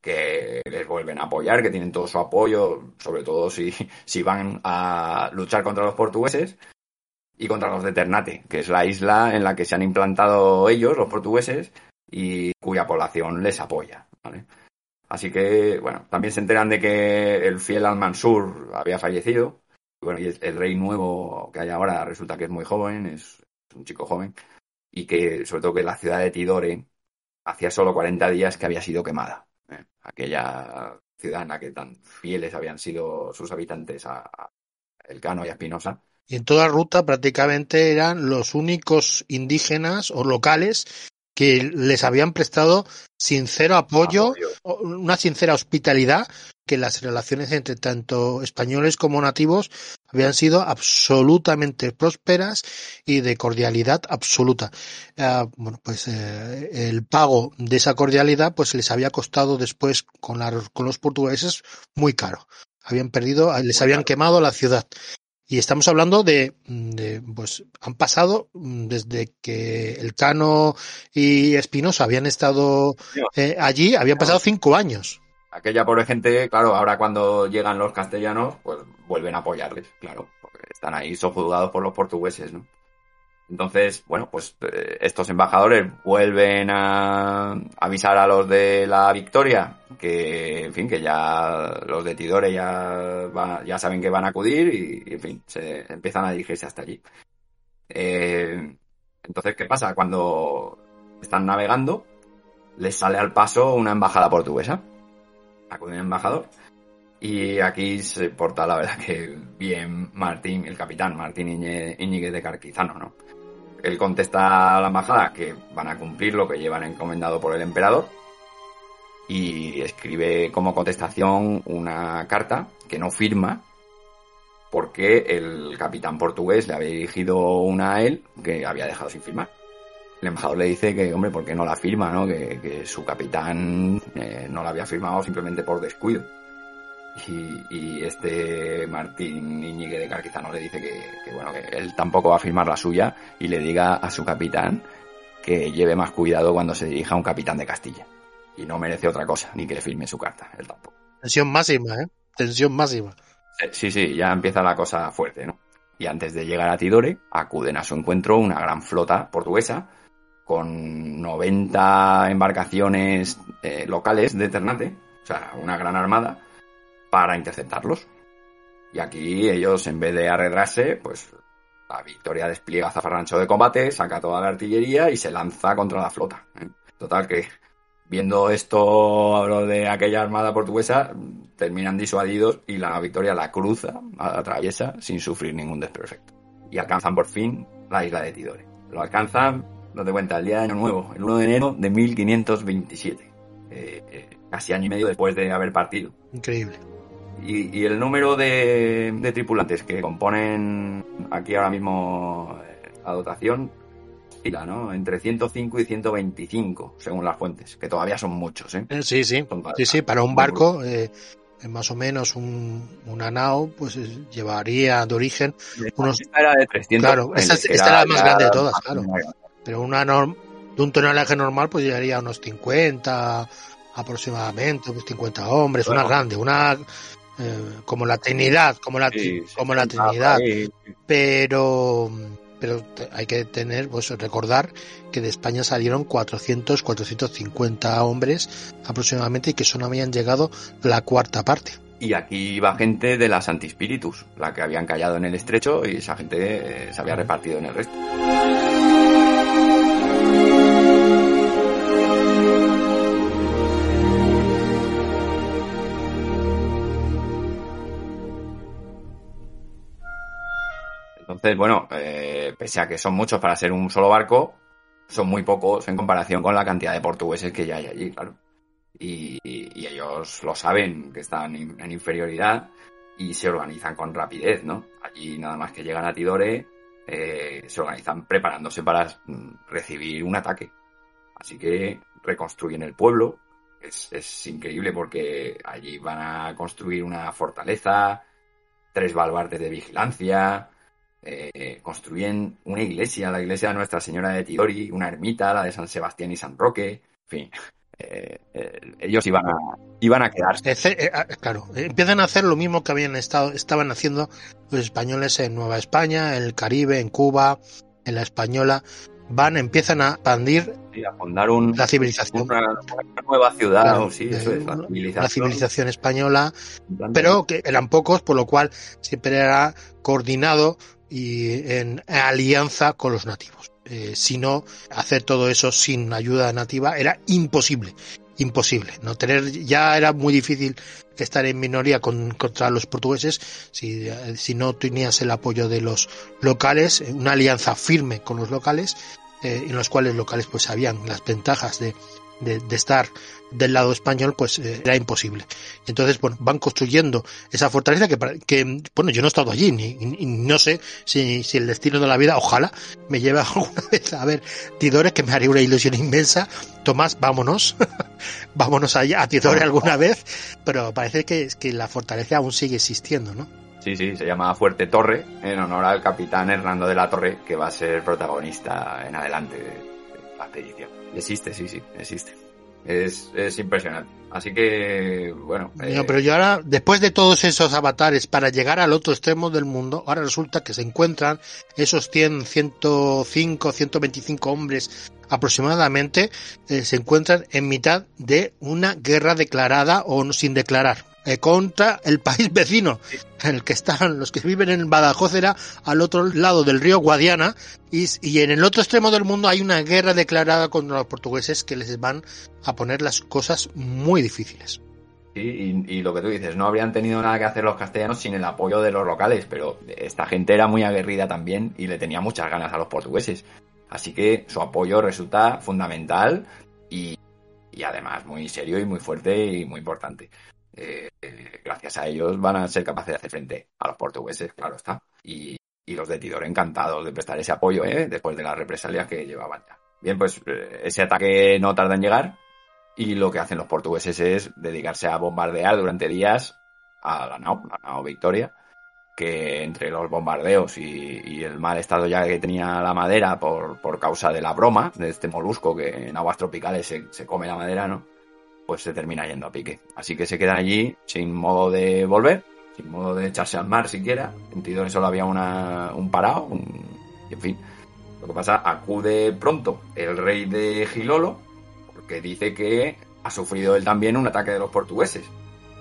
C: que les vuelven a apoyar, que tienen todo su apoyo, sobre todo si, si van a luchar contra los portugueses y contra los de Ternate, que es la isla en la que se han implantado ellos, los portugueses, y cuya población les apoya. ¿vale? Así que, bueno, también se enteran de que el fiel Al-Mansur había fallecido. Y bueno, y el, rey nuevo que hay ahora resulta que es muy joven, es, es un chico joven, y que, sobre todo, que la ciudad de Tidore hacía solo 40 días que había sido quemada. ¿eh? Aquella ciudad en la que tan fieles habían sido sus habitantes a, a Elcano y a Espinosa.
A: Y en toda ruta prácticamente eran los únicos indígenas o locales que les habían prestado sincero apoyo, una sincera hospitalidad, que las relaciones entre tanto españoles como nativos habían sido absolutamente prósperas y de cordialidad absoluta. Ah, bueno, pues eh, el pago de esa cordialidad pues les había costado después con, la- con los portugueses muy caro. Habían perdido, les habían quemado la ciudad. Y estamos hablando de, de, pues han pasado mm, desde que el Cano y Espinosa habían estado eh, allí, habían pasado cinco años.
C: Aquella pobre gente, claro, ahora cuando llegan los castellanos, pues vuelven a apoyarles, claro, porque están ahí sojuzgados por los portugueses, ¿no? Entonces, bueno, pues eh, estos embajadores vuelven a avisar a los de la Victoria que, en fin, que ya los de Tidore ya, va- ya saben que van a acudir y, en fin, se empiezan a dirigirse hasta allí. Eh, entonces, ¿qué pasa? Cuando están navegando, les sale al paso una embajada portuguesa. Acude un embajador. Y aquí se porta, la verdad, que bien Martín, el capitán Martín Íñiguez de Carquizano, ¿no? Él contesta a la embajada que van a cumplir lo que llevan encomendado por el emperador y escribe como contestación una carta que no firma porque el capitán portugués le había dirigido una a él que había dejado sin firmar. El embajador le dice que, hombre, ¿por qué no la firma, no? Que, su capitán eh, no la había firmado simplemente por descuido. Y, y este Martín Iñigue de Carquizano le dice que, que, bueno, que él tampoco va a firmar la suya y le diga a su capitán que lleve más cuidado cuando se dirija a un capitán de Castilla. Y no merece otra cosa, ni que le firme su carta, él tampoco.
A: Tensión máxima, ¿eh? Tensión máxima.
C: Eh, Sí, sí, ya empieza la cosa fuerte, ¿no? Y antes de llegar a Tidore, acuden a su encuentro una gran flota portuguesa con 90 embarcaciones eh, locales de Ternate, o sea, una gran armada, para interceptarlos. Y aquí ellos, en vez de arredrarse, pues la victoria despliega zafarrancho de combate, saca toda la artillería y se lanza contra la flota. ¿eh? Total que, viendo esto lo de aquella armada portuguesa, terminan disuadidos y la victoria la cruza, la atraviesa sin sufrir ningún desperfecto. Y alcanzan por fin la isla de Tidore. Lo alcanzan, no te cuenta, el día de Año Nuevo, el 1 de enero de 1527. Eh, eh, casi año y medio después de haber partido.
A: Increíble.
C: Y, y el número de, de tripulantes que componen aquí ahora mismo eh, la dotación oscila, ¿no? Entre 105 y 125, según las fuentes, que todavía son muchos, ¿eh?
A: Eh, Sí, sí.
C: Para-
A: Sí, sí, para un barco, eh, más o menos un, una nao, pues eh, llevaría de origen unos
C: Esta era de 300.
A: Claro, esta esta era la más grande de todas, claro. pero una norm- de un tonelaje normal pues llegaría a unos 50 aproximadamente, pues 50 hombres,
C: Bueno.
A: una grande, una eh, como la Trinidad, como la
C: Sí,
A: como la
C: 60
A: Trinidad,
C: ahí.
A: pero pero hay que tener pues recordar que de España salieron 400 450 hombres aproximadamente y que solo habían llegado la cuarta parte.
C: Y aquí iba gente de la Santispiritus, la que habían callado en el estrecho y esa gente eh, se había repartido en el resto. Entonces, bueno, eh, pese a que son muchos para ser un solo barco, son muy pocos en comparación con la cantidad de portugueses que ya hay allí, claro. Y, ellos lo saben, que están en inferioridad y se organizan con rapidez, ¿no? Allí nada más que llegan a Tidore, eh, se organizan preparándose para mm, recibir un ataque. Así que reconstruyen el pueblo. Es, es increíble porque allí van a construir una fortaleza, tres baluartes de vigilancia, eh, construyen una iglesia, la iglesia de Nuestra Señora de Tidori, una ermita, la de San Sebastián y San Roque, en fin, eh, eh, ellos iban a, iban a quedarse.
A: Eh, ah, claro, empiezan a hacer lo mismo que habían estado, estaban haciendo los españoles en Nueva España, en el Caribe, en Cuba, en la Española. Van, empiezan a expandir
C: a fundar un,
A: la civilización.
C: Una, nueva ciudad,
A: Claro,
C: sí, eso es, la civilización.
A: la civilización española, pero que eran pocos, por lo cual siempre era coordinado y en alianza con los nativos. Eh, si no, hacer todo eso sin ayuda nativa era imposible, imposible. No tener ya era muy difícil estar en minoría con- contra los portugueses si, eh, si no tenías el apoyo de los locales, eh, una alianza firme con los locales, en los cuales locales pues sabían las ventajas de, de, de estar del lado español, pues eh, era imposible. Entonces, bueno, van construyendo esa fortaleza que, bueno, yo no he estado allí, ni, no sé si, si el destino de la vida, ojalá me lleve alguna vez a ver Tidore, que me haría una ilusión inmensa. Tomás, vámonos, vámonos allá a Tidore alguna vez, pero parece que, que la fortaleza aún sigue existiendo, ¿no?
C: Sí, sí, se llama Fuerte Torre, en honor al capitán Hernando de la Torre, que va a ser protagonista en adelante de, de la expedición. Existe, sí, sí, existe. Es, es impresionante. Así que, bueno. eh,
A: No, pero yo ahora, después de todos esos avatares para llegar al otro extremo del mundo, ahora resulta que se encuentran esos 100, 105, 125 hombres aproximadamente, eh, se encuentran en mitad de una guerra declarada o no- sin declarar eh, contra el país vecino, en el que están los que viven en Badajoz era al otro lado del río Guadiana y, y en el otro extremo del mundo hay una guerra declarada contra los portugueses que les van a poner las cosas muy difíciles.
C: Sí, y, y lo que tú dices, no habrían tenido nada que hacer los castellanos sin el apoyo de los locales, pero esta gente era muy aguerrida también y le tenía muchas ganas a los portugueses. Así que su apoyo resulta fundamental y, y además muy serio y muy fuerte y muy importante. Eh, gracias a ellos van a ser capaces de hacer frente a los portugueses, claro está. Y, y los de Tidor encantados de prestar ese apoyo, ¿eh? después de las represalias que llevaban ya. Bien, pues eh, ese ataque no tarda en llegar y lo que hacen los portugueses es dedicarse a bombardear durante días a la nao, la nao Victoria, que entre los bombardeos y, y el mal estado ya que tenía la madera por, por causa de la broma, de este molusco que en aguas tropicales se, se come la madera, ¿no? Pues se termina yendo a pique. Así que se quedan allí sin modo de volver, sin modo de echarse al mar siquiera. En Tidore solo había una, un parado, un, en fin. Lo que pasa, acude pronto el rey de Gilolo, porque dice que ha sufrido él también un ataque de los portugueses.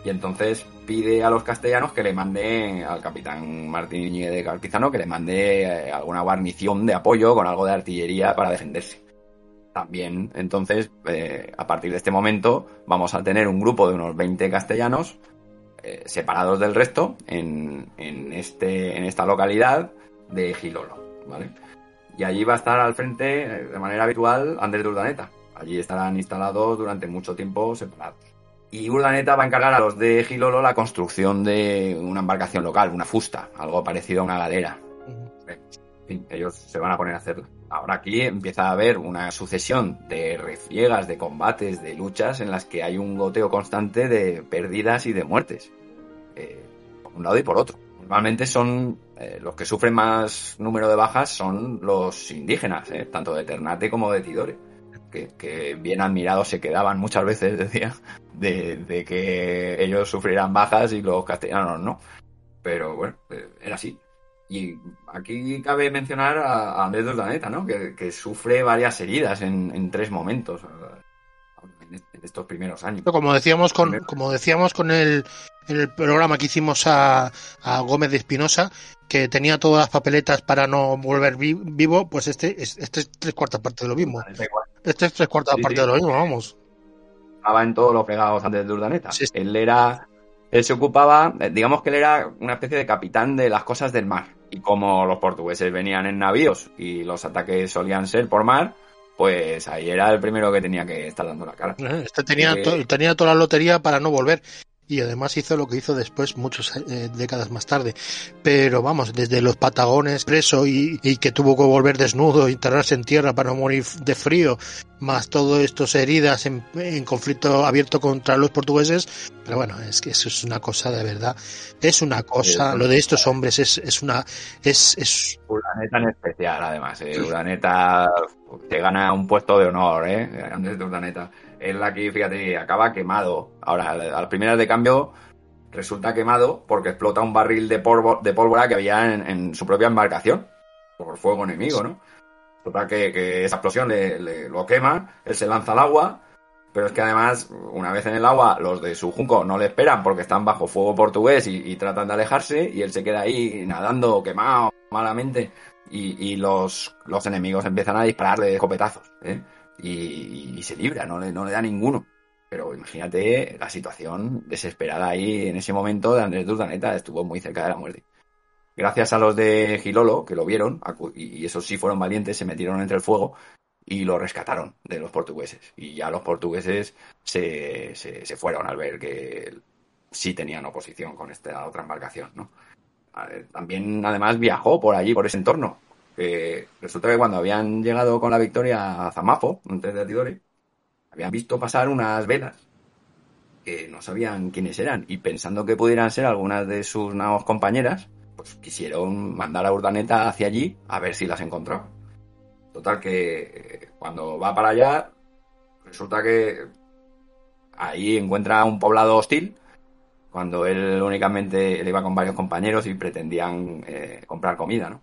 C: Y entonces pide a los castellanos que le mande al capitán Martín Iñiguez de Carpizano que le mande eh, alguna guarnición de apoyo con algo de artillería para defenderse. También, entonces, eh, a partir de este momento, vamos a tener un grupo de unos 20 castellanos eh, separados del resto en, en, este, en esta localidad de Gilolo, ¿vale? Y allí va a estar al frente, eh, de manera habitual, Andrés de Urdaneta. Allí estarán instalados durante mucho tiempo separados. Y Urdaneta va a encargar a los de Gilolo la construcción de una embarcación local, una fusta, algo parecido a una galera. En fin, ellos se van a poner a hacerla. Ahora aquí empieza a haber una sucesión de refriegas, de combates, de luchas en las que hay un goteo constante de pérdidas y de muertes. Eh, por un lado y por otro. Normalmente son eh, los que sufren más número de bajas son los indígenas, eh, tanto de Ternate como de Tidore. Que, que, bien admirados se quedaban muchas veces, decía, de, de, que ellos sufrieran bajas y los castellanos no. Pero bueno, eh, era así. Y aquí cabe mencionar a, Andrés de Urdaneta, ¿no? Que, que, sufre varias heridas en, en tres momentos en, en, estos primeros años.
A: Como decíamos con, como decíamos con el, el programa que hicimos a, a Gómez de Espinosa, que tenía todas las papeletas para no volver vi, vivo, pues este, este es tres cuartas partes de lo mismo. Este es tres cuartas sí, partes sí. de lo mismo, vamos.
C: Estaba en todos los fregados antes de Urdaneta. Sí. Él era él se ocupaba, digamos que él era una especie de capitán de las cosas del mar. Y como los portugueses venían en navíos y los ataques solían ser por mar, pues ahí era el primero que tenía que estar dando la cara.
A: Este tenía,
C: Eh,
A: tenía toda la lotería para no volver. Y además hizo lo que hizo después, muchas eh, décadas más tarde. Pero vamos, desde los Patagones preso y, y, que tuvo que volver desnudo, enterrarse en tierra para no morir de frío, más todo estos heridas en, en, conflicto abierto contra los portugueses. Pero bueno, es que eso es una cosa de verdad. Es una cosa, lo de estos hombres es, es una. Es, es...
C: Urdaneta en especial, además. Eh. Urdaneta te gana un puesto de honor, ¿eh? Andrés de Urdaneta. Él aquí, fíjate, acaba quemado. Ahora, a las primeras de cambio, resulta quemado porque explota un barril de, pólvora que había en, su propia embarcación. Por fuego enemigo, ¿no? Total, que, que esa explosión le, lo quema, él se lanza al agua, pero es que además, una vez en el agua, los de su junco no le esperan porque están bajo fuego portugués y, tratan de alejarse, y él se queda ahí nadando, quemado, malamente, y, y los, los enemigos empiezan a dispararle escopetazos, ¿eh? Y, se libra, no le, no le da ninguno. Pero imagínate la situación desesperada ahí en ese momento de Andrés Durdaneta, estuvo muy cerca de la muerte. Gracias a los de Gilolo, que lo vieron, y esos sí fueron valientes, se metieron entre el fuego y lo rescataron de los portugueses. Y ya los portugueses se, se, se fueron al ver que sí tenían oposición con esta otra embarcación, ¿no? También, además, viajó por allí, por ese entorno, resulta que cuando habían llegado con la victoria a Zamapo, antes de Tidore, habían visto pasar unas velas que no sabían quiénes eran y pensando que pudieran ser algunas de sus naos compañeras, pues quisieron mandar a Urdaneta hacia allí a ver si las encontraba. Total que eh, cuando va para allá, resulta que ahí encuentra un poblado hostil, cuando él únicamente iba con varios compañeros y pretendían eh, comprar comida, ¿no?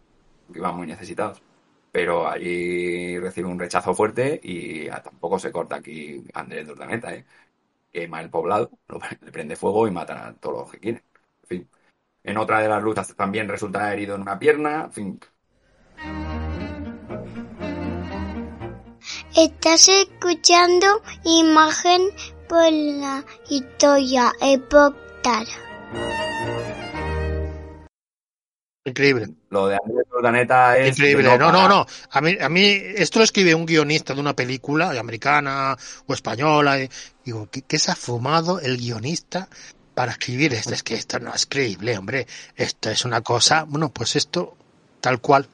C: Que iban muy necesitados. Pero allí recibe un rechazo fuerte y tampoco se corta aquí Andrés Durdaneta, ¿eh? Quema el poblado, le prende fuego y matan a todos los que quieren. En fin. En otra de las luchas también resulta herido en una pierna.
D: Estás escuchando imagen por la historia Epoctara.
A: Increíble.
C: Lo de Andrés Urdaneta es.
A: Increíble. No, no, no. A mí, a mí, esto lo escribe un guionista de una película americana o española. Y digo, ¿qué, ¿qué, se ha fumado el guionista para escribir esto? Es que esto no es creíble, hombre. Esto es una cosa. Bueno, pues esto, tal cual.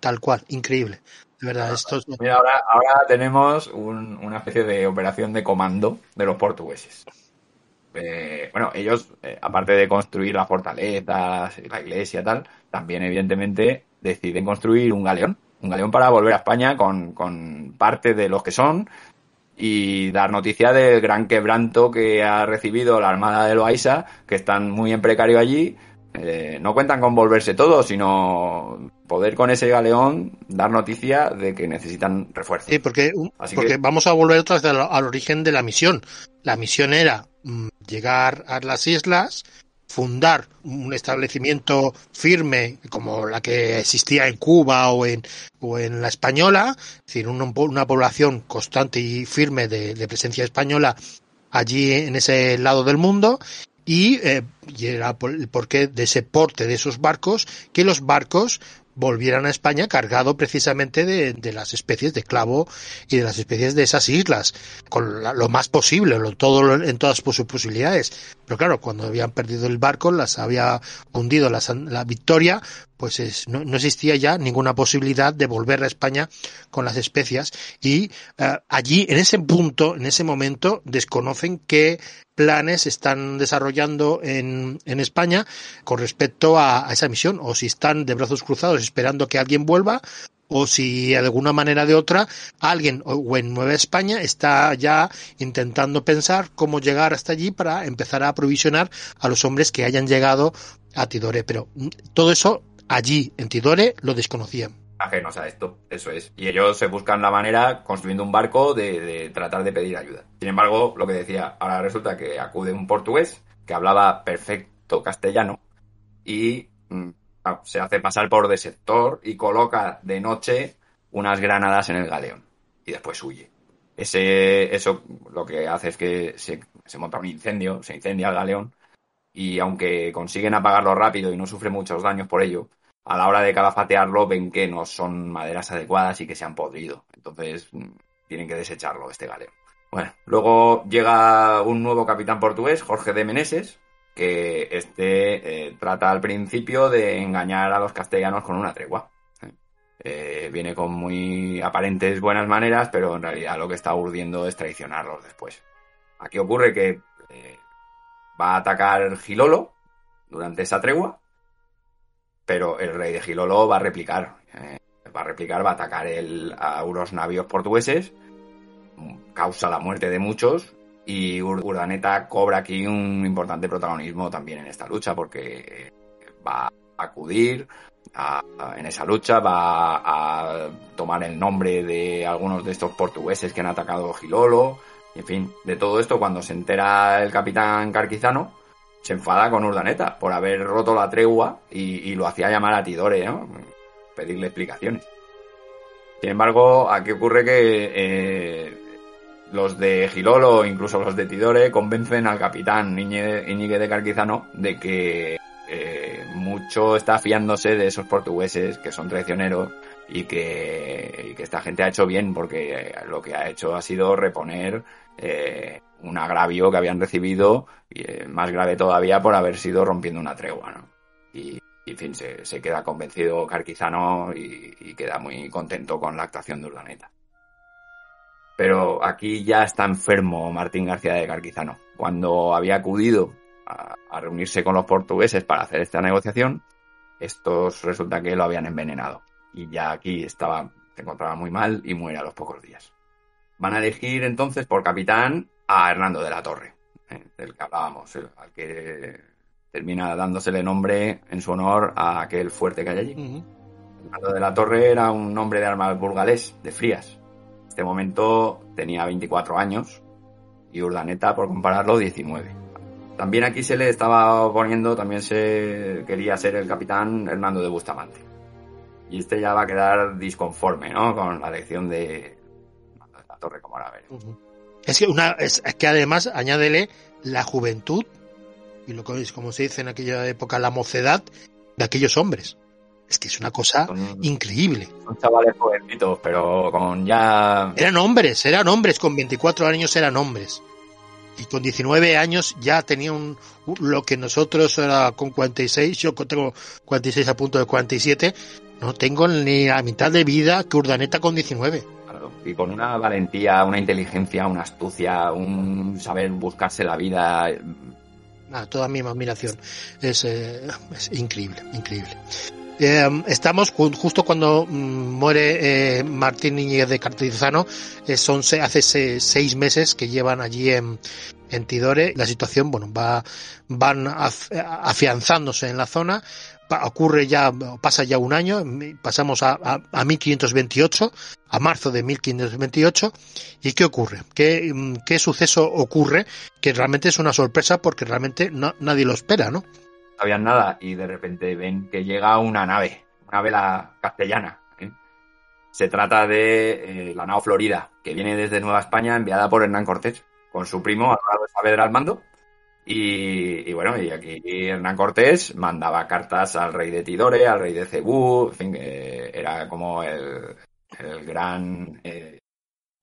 A: Tal cual. Increíble. De verdad, esto es...
C: Mira, ahora, ahora tenemos un, una especie de operación de comando de los portugueses. Eh, bueno, ellos, eh, aparte de construir las fortalezas, la iglesia y tal, también evidentemente deciden construir un galeón, un galeón para volver a España con, con parte de los que son y dar noticia del gran quebranto que ha recibido la Armada de Loaiza, que están muy en precario allí. Eh, no cuentan con volverse todos, sino poder con ese galeón dar noticia de que necesitan refuerzos.
A: Sí, porque, porque que... vamos a volver otra vez al, al origen de la misión. La misión era mmm, llegar a las islas, fundar un establecimiento firme como la que existía en Cuba o en, o en la española, es decir, una, una población constante y firme de, presencia española allí en ese lado del mundo y, eh, y era el porqué de ese porte de esos barcos, que los barcos volvieran a España cargado precisamente de, de, las especies de clavo y de las especies de esas islas, con la, lo más posible, lo, todo en todas sus posibilidades. Pero claro, cuando habían perdido el barco, las había hundido la, la Victoria, pues es, no, no, existía ya ninguna posibilidad de volver a España con las especias. Y uh, allí en ese punto, en ese momento, desconocen qué planes están desarrollando en, en España con respecto a, a, esa misión o si están de brazos cruzados esperando que alguien vuelva o si de alguna manera de otra alguien o en Nueva España está ya intentando pensar cómo llegar hasta allí para empezar a aprovisionar a los hombres que hayan llegado a Tidore. Pero todo eso allí en Tidore lo desconocían.
C: Ajenos a esto, eso es. Y ellos se buscan la manera, construyendo un barco, de, de, tratar de pedir ayuda. Sin embargo, lo que decía, ahora resulta que acude un portugués que hablaba perfecto castellano y mm, se hace pasar por desertor y coloca de noche unas granadas en el galeón. Y después huye. Ese, eso lo que hace es que se, se monta un incendio, se incendia el galeón y aunque consiguen apagarlo rápido y no sufre muchos daños por ello, a la hora de calafatearlo ven que no son maderas adecuadas y que se han podrido. Entonces mm, tienen que desecharlo este galeo. Bueno, luego llega un nuevo capitán portugués, Jorge de Meneses, que este eh, trata al principio de engañar a los castellanos con una tregua. Eh, viene con muy aparentes buenas maneras, pero en realidad lo que está urdiendo es traicionarlos después. Aquí ocurre que eh, va a atacar Gilolo durante esa tregua, pero el rey de Gilolo va a replicar. Va a replicar, va a atacar a unos navíos portugueses, causa la muerte de muchos, y Urdaneta cobra aquí un importante protagonismo también en esta lucha, porque va a acudir, en esa lucha, va a tomar el nombre de algunos de estos portugueses que han atacado Gilolo, en fin, de todo esto cuando se entera el capitán Carquizano, se enfada con Urdaneta por haber roto la tregua y, lo hacía llamar a Tidore, ¿no? Pedirle explicaciones. Sin embargo, aquí ocurre que eh, los de Gilolo, incluso los de Tidore, convencen al capitán Iñigue de Carquizano de que eh, mucho está fiándose de esos portugueses que son traicioneros y que, esta gente ha hecho bien porque lo que ha hecho ha sido reponer eh, un agravio que habían recibido y eh, más grave todavía por haber sido rompiendo una tregua. ¿no? Y, en fin, se, queda convencido Carquizano y, y, queda muy contento con la actuación de Urdaneta. Pero aquí ya está enfermo Martín García de Carquizano. Cuando había acudido a, reunirse con los portugueses para hacer esta negociación, estos resulta que lo habían envenenado. Y ya aquí estaba, se encontraba muy mal y muere a los pocos días. Van a elegir entonces por capitán a Hernando de la Torre, eh, del que hablábamos, al que termina dándosele nombre en su honor a aquel fuerte que hay allí. Hernando de la Torre era un hombre de armas burgalés, de Frías. Este momento tenía 24 años y Urdaneta, por compararlo, 19. También aquí se le estaba poniendo, también se quería ser el capitán Hernando de Bustamante. Y este ya va a quedar disconforme, ¿no? Con la elección de la torre, como veremos.
A: Es que, una, es, que además añádele la juventud y lo que es, como se dice en aquella época, la mocedad de aquellos hombres. Es que es una cosa increíble.
C: Son chavales jovencitos, pero con ya...
A: Eran hombres, eran hombres, con 24 años eran hombres y con 19 años ya tenía un, lo que nosotros era con 46, yo tengo 46 a punto de 47, no tengo ni la mitad de vida que Urdaneta con 19.
C: y con una valentía, una inteligencia, una astucia, un saber buscarse la vida.
A: Ah, toda mi admiración. Es, eh, es increíble, increíble. Eh, estamos justo cuando mm, muere eh, Martín Niñez de Cartizano, eh, son hace seis meses que llevan allí en, en Tidore. La situación, bueno, va, van afianzándose en la zona. ocurre ya, pasa ya un año, pasamos a, a, 1528, a marzo de 1528. ¿Y qué ocurre? ¿Qué, mm, qué suceso ocurre? Que realmente es una sorpresa porque realmente nadie lo espera, ¿no?
C: Sabían nada y de repente ven que llega una nave, una vela castellana. ¿eh? Se trata de eh, la nao Florida, que viene desde Nueva España enviada por Hernán Cortés, con su primo Álvaro Saavedra al mando. Y, bueno, y aquí Hernán Cortés mandaba cartas al rey de Tidore, al rey de Cebú, en fin, era como el, gran eh,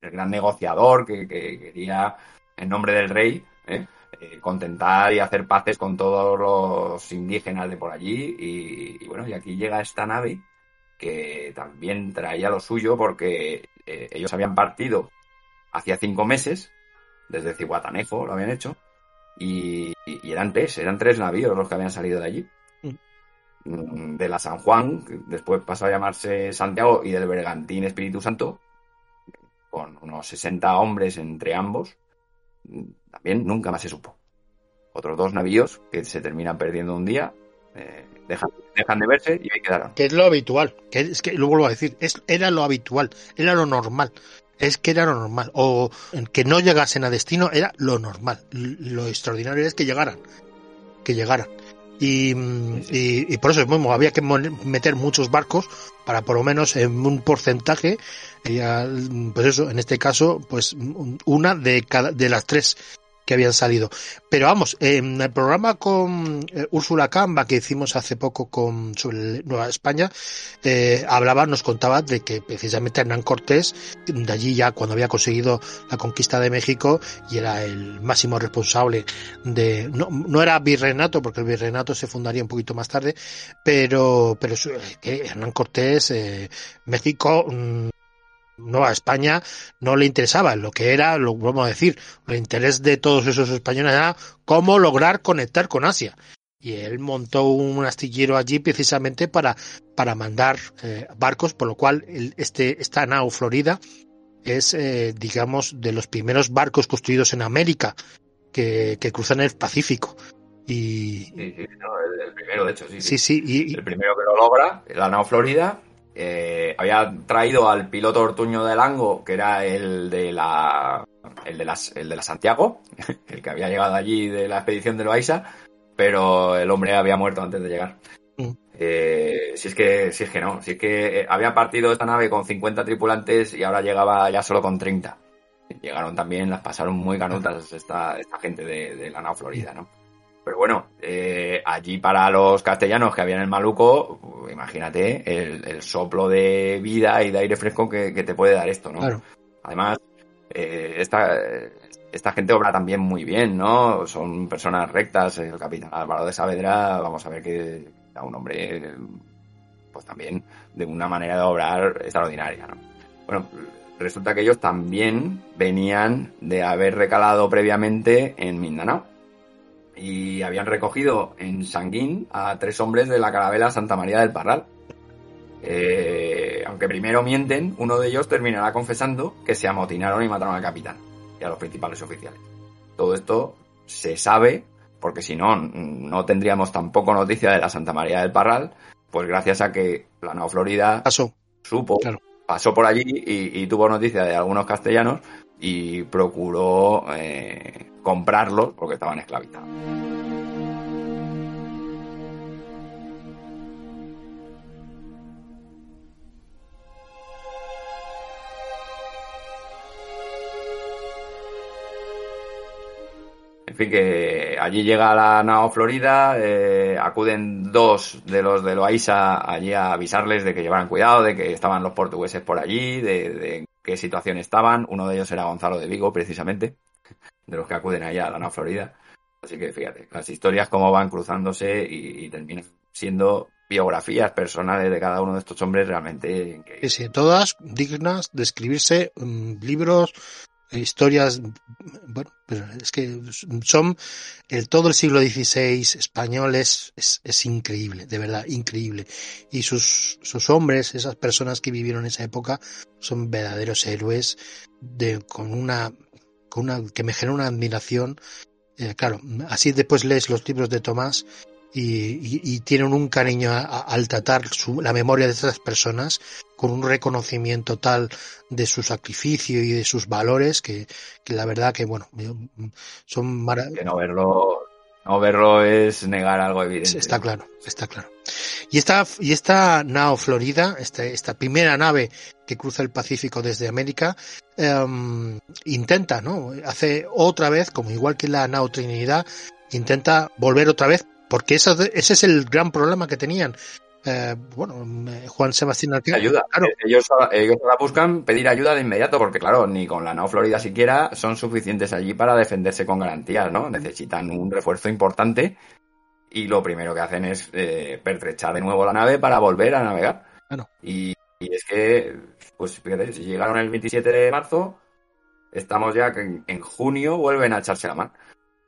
C: el gran negociador que, que, quería, en nombre del rey, ¿eh? Eh, contentar y hacer paces con todos los indígenas de por allí. Y, bueno, y aquí llega esta nave que también traía lo suyo porque eh, ellos habían partido hacía cinco meses, desde Cihuatanejo lo habían hecho, y, eran tres, eran tres navíos los que habían salido de allí. Mm, de la San Juan, que después pasó a llamarse Santiago, y del Bergantín Espíritu Santo, con unos 60 hombres entre ambos, también nunca más se supo. Otros dos navíos que se terminan perdiendo un día, eh, dejan, dejan, de verse y ahí quedaron.
A: Que es lo habitual, que es que lo vuelvo a decir, es, era lo habitual, era lo normal. Es que era lo normal. O que no llegasen a destino era lo normal. Lo extraordinario es que llegaran. Que llegaran. Y, y, por eso mismo había que meter muchos barcos para por lo menos en un porcentaje, pues eso, en este caso, pues una de cada, de las tres que habían salido. Pero vamos, en el programa con eh, Úrsula Camba que hicimos hace poco con sobre Nueva España, eh, hablaba, nos contaba de que precisamente Hernán Cortés, de allí ya cuando había conseguido la conquista de México y era el máximo responsable de, no, no era virreinato, porque el virreinato se fundaría un poquito más tarde, pero, pero eh, Hernán Cortés, eh, México, mm, Nueva España no le interesaba, lo que era, lo vamos a decir, el interés de todos esos españoles era cómo lograr conectar con Asia. Y él montó un astillero allí precisamente para, para mandar eh, barcos, por lo cual el, este, esta nao Florida es, eh, digamos, de los primeros barcos construidos en América que, que cruzan el Pacífico. Y...
C: Sí, sí, no, el, el, primero, de hecho, sí.
A: Sí, sí. Y,
C: el primero que lo logra, la nao Florida, eh, había traído al piloto Ortuño de Lango, que era el de la el de, las, el de la Santiago, el que había llegado allí de la expedición de Loaiza, pero el hombre había muerto antes de llegar. Mm. Eh, si es que, si es que no, si es que eh, había partido esta nave con 50 tripulantes y ahora llegaba ya solo con 30. Llegaron también, las pasaron muy canutas esta, esta gente de, de la nao Florida, ¿no? Pero bueno, eh, allí para los castellanos que habían el maluco, imagínate el, el, soplo de vida y de aire fresco que, que te puede dar esto, ¿no?
A: Claro.
C: Además, eh, esta, esta gente obra también muy bien, ¿no? Son personas rectas. El capitán Álvaro de Saavedra, vamos a ver que era un hombre, pues también de una manera de obrar extraordinaria, ¿no? Bueno, resulta que ellos también venían de haber recalado previamente en Mindanao y habían recogido en Sanguín a tres hombres de la carabela Santa María del Parral. Eh, aunque primero mienten, uno de ellos terminará confesando que se amotinaron y mataron al capitán y a los principales oficiales. Todo esto se sabe, porque si no, no tendríamos tampoco noticia de la Santa María del Parral, pues gracias a que la Nueva Florida
A: pasó,
C: supo, claro. pasó por allí y, y, tuvo noticia de algunos castellanos y procuró eh, comprarlos porque estaban esclavizados. En fin, que allí llega la Nao Florida, eh, acuden dos de los de Loaiza allí a avisarles de que llevaran cuidado, de que estaban los portugueses por allí, de, de qué situación estaban. Uno de ellos era Gonzalo de Vigo, precisamente, de los que acuden allá a la Nao Florida. Así que fíjate, las historias cómo van cruzándose y, y terminan siendo biografías personales de cada uno de estos hombres realmente increíbles.
A: Sí, sí, todas dignas de escribirse um, libros, historias, bueno, es que son el todo el siglo XVI español es, es, es, increíble, de verdad, increíble. Y sus, sus hombres, esas personas que vivieron esa época, son verdaderos héroes de, con una, con una, que me genera una admiración. Eh, claro, así después lees los libros de Tomás y, y, y tienen un cariño a, a, al tratar su, la memoria de esas personas con un reconocimiento tal de su sacrificio y de sus valores que, que la verdad que bueno son maravillosos.
C: Que no verlo, no verlo es negar algo evidente.
A: Está claro, está claro. Y esta, y esta nao Florida, esta, esta primera nave que cruza el Pacífico desde América, um, intenta, ¿no? Hace otra vez, como igual que la nao Trinidad, intenta volver otra vez porque eso, ese es el gran problema que tenían. Eh, bueno, Juan Sebastián
C: Arquero. Ayuda. Claro. Ellos, ellos la buscan pedir ayuda de inmediato, porque claro, ni con la Nao Florida siquiera son suficientes allí para defenderse con garantías, ¿no? Necesitan un refuerzo importante y lo primero que hacen es eh, pertrechar de nuevo la nave para volver a navegar.
A: Bueno.
C: Y, y, es que, pues fíjate, si llegaron el 27 de marzo, estamos ya que en, en junio vuelven a echarse la mano.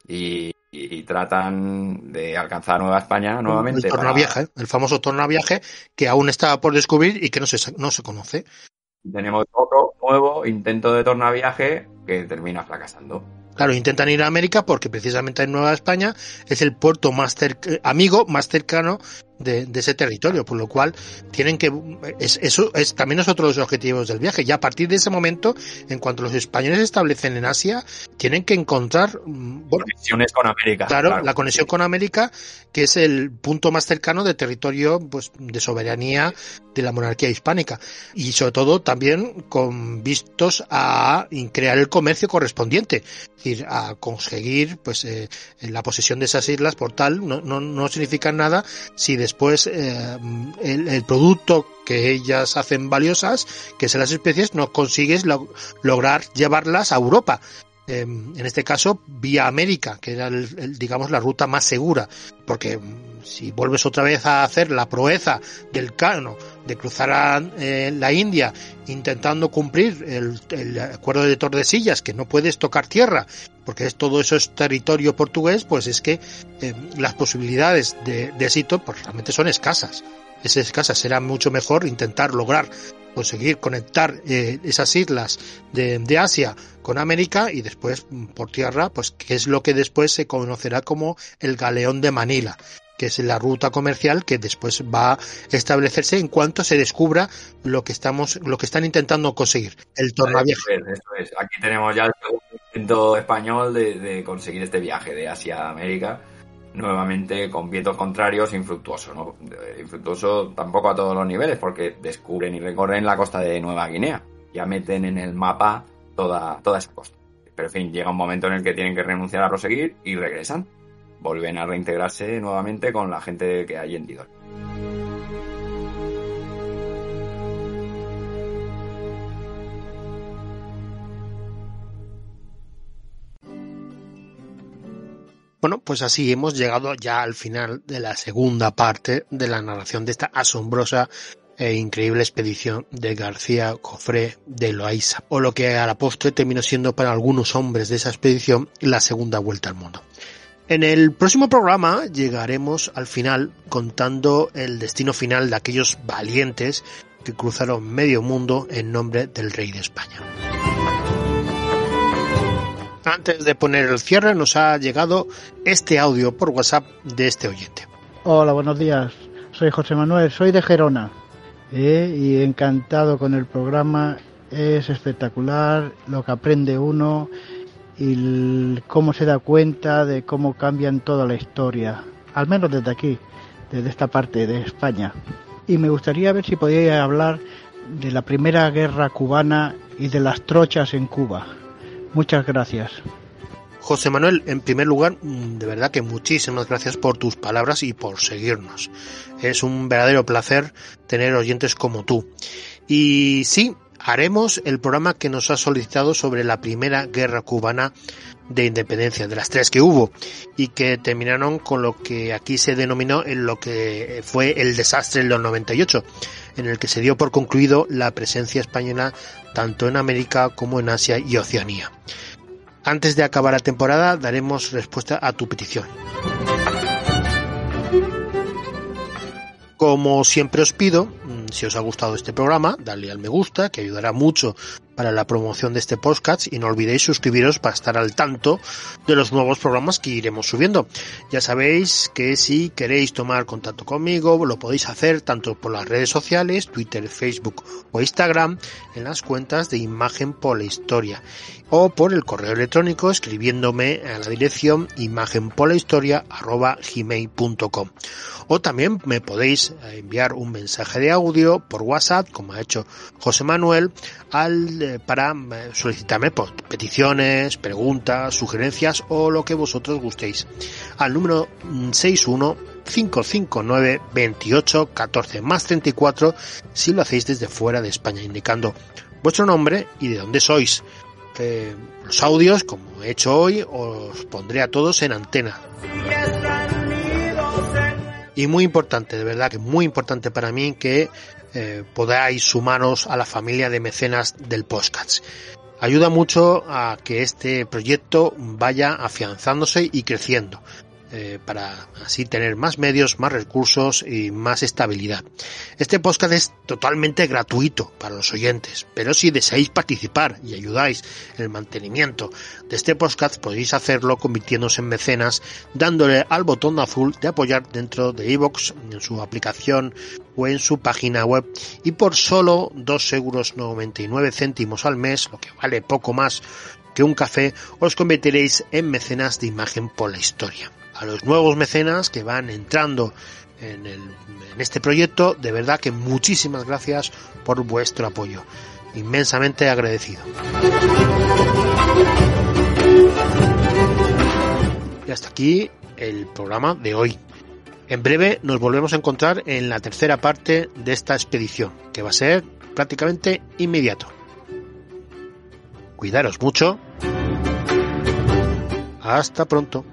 C: Y, y, y, tratan de alcanzar Nueva España nuevamente.
A: El tornaviaje, para... el famoso tornaviaje que aún está por descubrir y que no se, no se conoce.
C: Tenemos otro nuevo intento de tornaviaje que termina fracasando.
A: Claro, intentan ir a América porque precisamente en Nueva España es el puerto más amigo, más cercano de, ese territorio, por lo cual tienen que eso es también es otro de los objetivos del viaje. Ya a partir de ese momento, en cuanto los españoles se establecen en Asia, tienen que encontrar
C: mm, conexiones con América.
A: Claro, la conexión con América, que es el punto más cercano de territorio pues de soberanía de la monarquía hispánica y sobre todo también con vistos a crear el comercio correspondiente, es decir, a conseguir pues eh, la posesión de esas islas por tal no, no, no significa nada si después eh, el, producto que ellas hacen valiosas, que son las especies, no consigues lograr llevarlas a Europa. Em, en este caso, vía América, que era, el, digamos, la ruta más segura, porque mm, si vuelves otra vez a hacer la proeza del cano de cruzar a eh, la India intentando cumplir el, acuerdo de Tordesillas, que no puedes tocar tierra, porque es todo eso es territorio portugués, pues es que em, las posibilidades de, éxito pues, realmente son escasas. Es escasa, será mucho mejor intentar lograr conseguir conectar eh, esas islas de, Asia con América y después mm, por tierra, pues que es lo que después se conocerá como el galeón de Manila que es la ruta comercial que después va a establecerse en cuanto se descubra lo que estamos, lo que están intentando conseguir, el tornaviejo.
C: Aquí tenemos ya el intento español de, de, conseguir este viaje de Asia a América nuevamente con vientos contrarios, infructuoso, ¿no? Infructuoso tampoco a todos los niveles, porque descubren y recorren la costa de Nueva Guinea. Ya meten en el mapa toda, toda esa costa. Pero en fin, llega un momento en el que tienen que renunciar a proseguir y regresan. Vuelven a reintegrarse nuevamente con la gente que hay en Didol.
A: Bueno, pues así hemos llegado ya al final de la segunda parte de la narración de esta asombrosa e increíble expedición de García Cofré de Loaiza, o lo que a la postre terminó siendo para algunos hombres de esa expedición la segunda vuelta al mundo. En el próximo programa llegaremos al final contando el destino final de aquellos valientes que cruzaron medio mundo en nombre del rey de España. Antes de poner el cierre nos ha llegado este audio por WhatsApp de este oyente.
E: Hola, buenos días. Soy José Manuel, soy de Gerona ¿eh? y encantado con el programa. Es espectacular lo que aprende uno y cómo se da cuenta de cómo cambian toda la historia, al menos desde aquí, desde esta parte de España. Y me gustaría ver si podía hablar de la primera guerra cubana y de las trochas en Cuba. Muchas gracias.
A: José Manuel, en primer lugar, de verdad que muchísimas gracias por tus palabras y por seguirnos. Es un verdadero placer tener oyentes como tú. Y sí, haremos el programa que nos ha solicitado sobre la primera guerra cubana de independencia, de las tres que hubo, y que terminaron con lo que aquí se denominó en lo que fue el desastre del 98, en el que se dio por concluido la presencia española tanto en América como en Asia y Oceanía. Antes de acabar la temporada daremos respuesta a tu petición. Como siempre os pido, si os ha gustado este programa, dadle al me gusta, que ayudará mucho para la promoción de este podcast y no olvidéis suscribiros para estar al tanto de los nuevos programas que iremos subiendo. Ya sabéis que si queréis tomar contacto conmigo lo podéis hacer tanto por las redes sociales, Twitter, Facebook o Instagram en las cuentas de Imagen por la Historia o por el correo electrónico escribiéndome a la dirección imagenpolahistoria.gmail.com o también me podéis enviar un mensaje de audio por WhatsApp como ha hecho José Manuel al eh, para eh, solicitarme peticiones, preguntas, sugerencias o lo que vosotros gustéis. Al número 61 559 28 14 más 34 si lo hacéis desde fuera de España, indicando vuestro nombre y de dónde sois. Eh, los audios, como he hecho hoy, os pondré a todos en antena. Y muy importante, de verdad que muy importante para mí que eh, podáis sumaros a la familia de mecenas del podcast. Ayuda mucho a que este proyecto vaya afianzándose y creciendo. Eh, para así tener más medios, más recursos y más estabilidad. Este podcast es totalmente gratuito para los oyentes, pero si deseáis participar y ayudáis en el mantenimiento de este podcast, podéis hacerlo convirtiéndose en mecenas dándole al botón azul de apoyar dentro de iVoox en su aplicación o en su página web y por solo 2 euros 99 céntimos al mes, lo que vale poco más que un café, os convertiréis en mecenas de imagen por la historia a los nuevos mecenas que van entrando en, este proyecto, de verdad que muchísimas gracias por vuestro apoyo. Inmensamente agradecido. Y hasta aquí el programa de hoy. En breve nos volvemos a encontrar en la tercera parte de esta expedición, que va a ser prácticamente inmediato. Cuidaros mucho. Hasta pronto.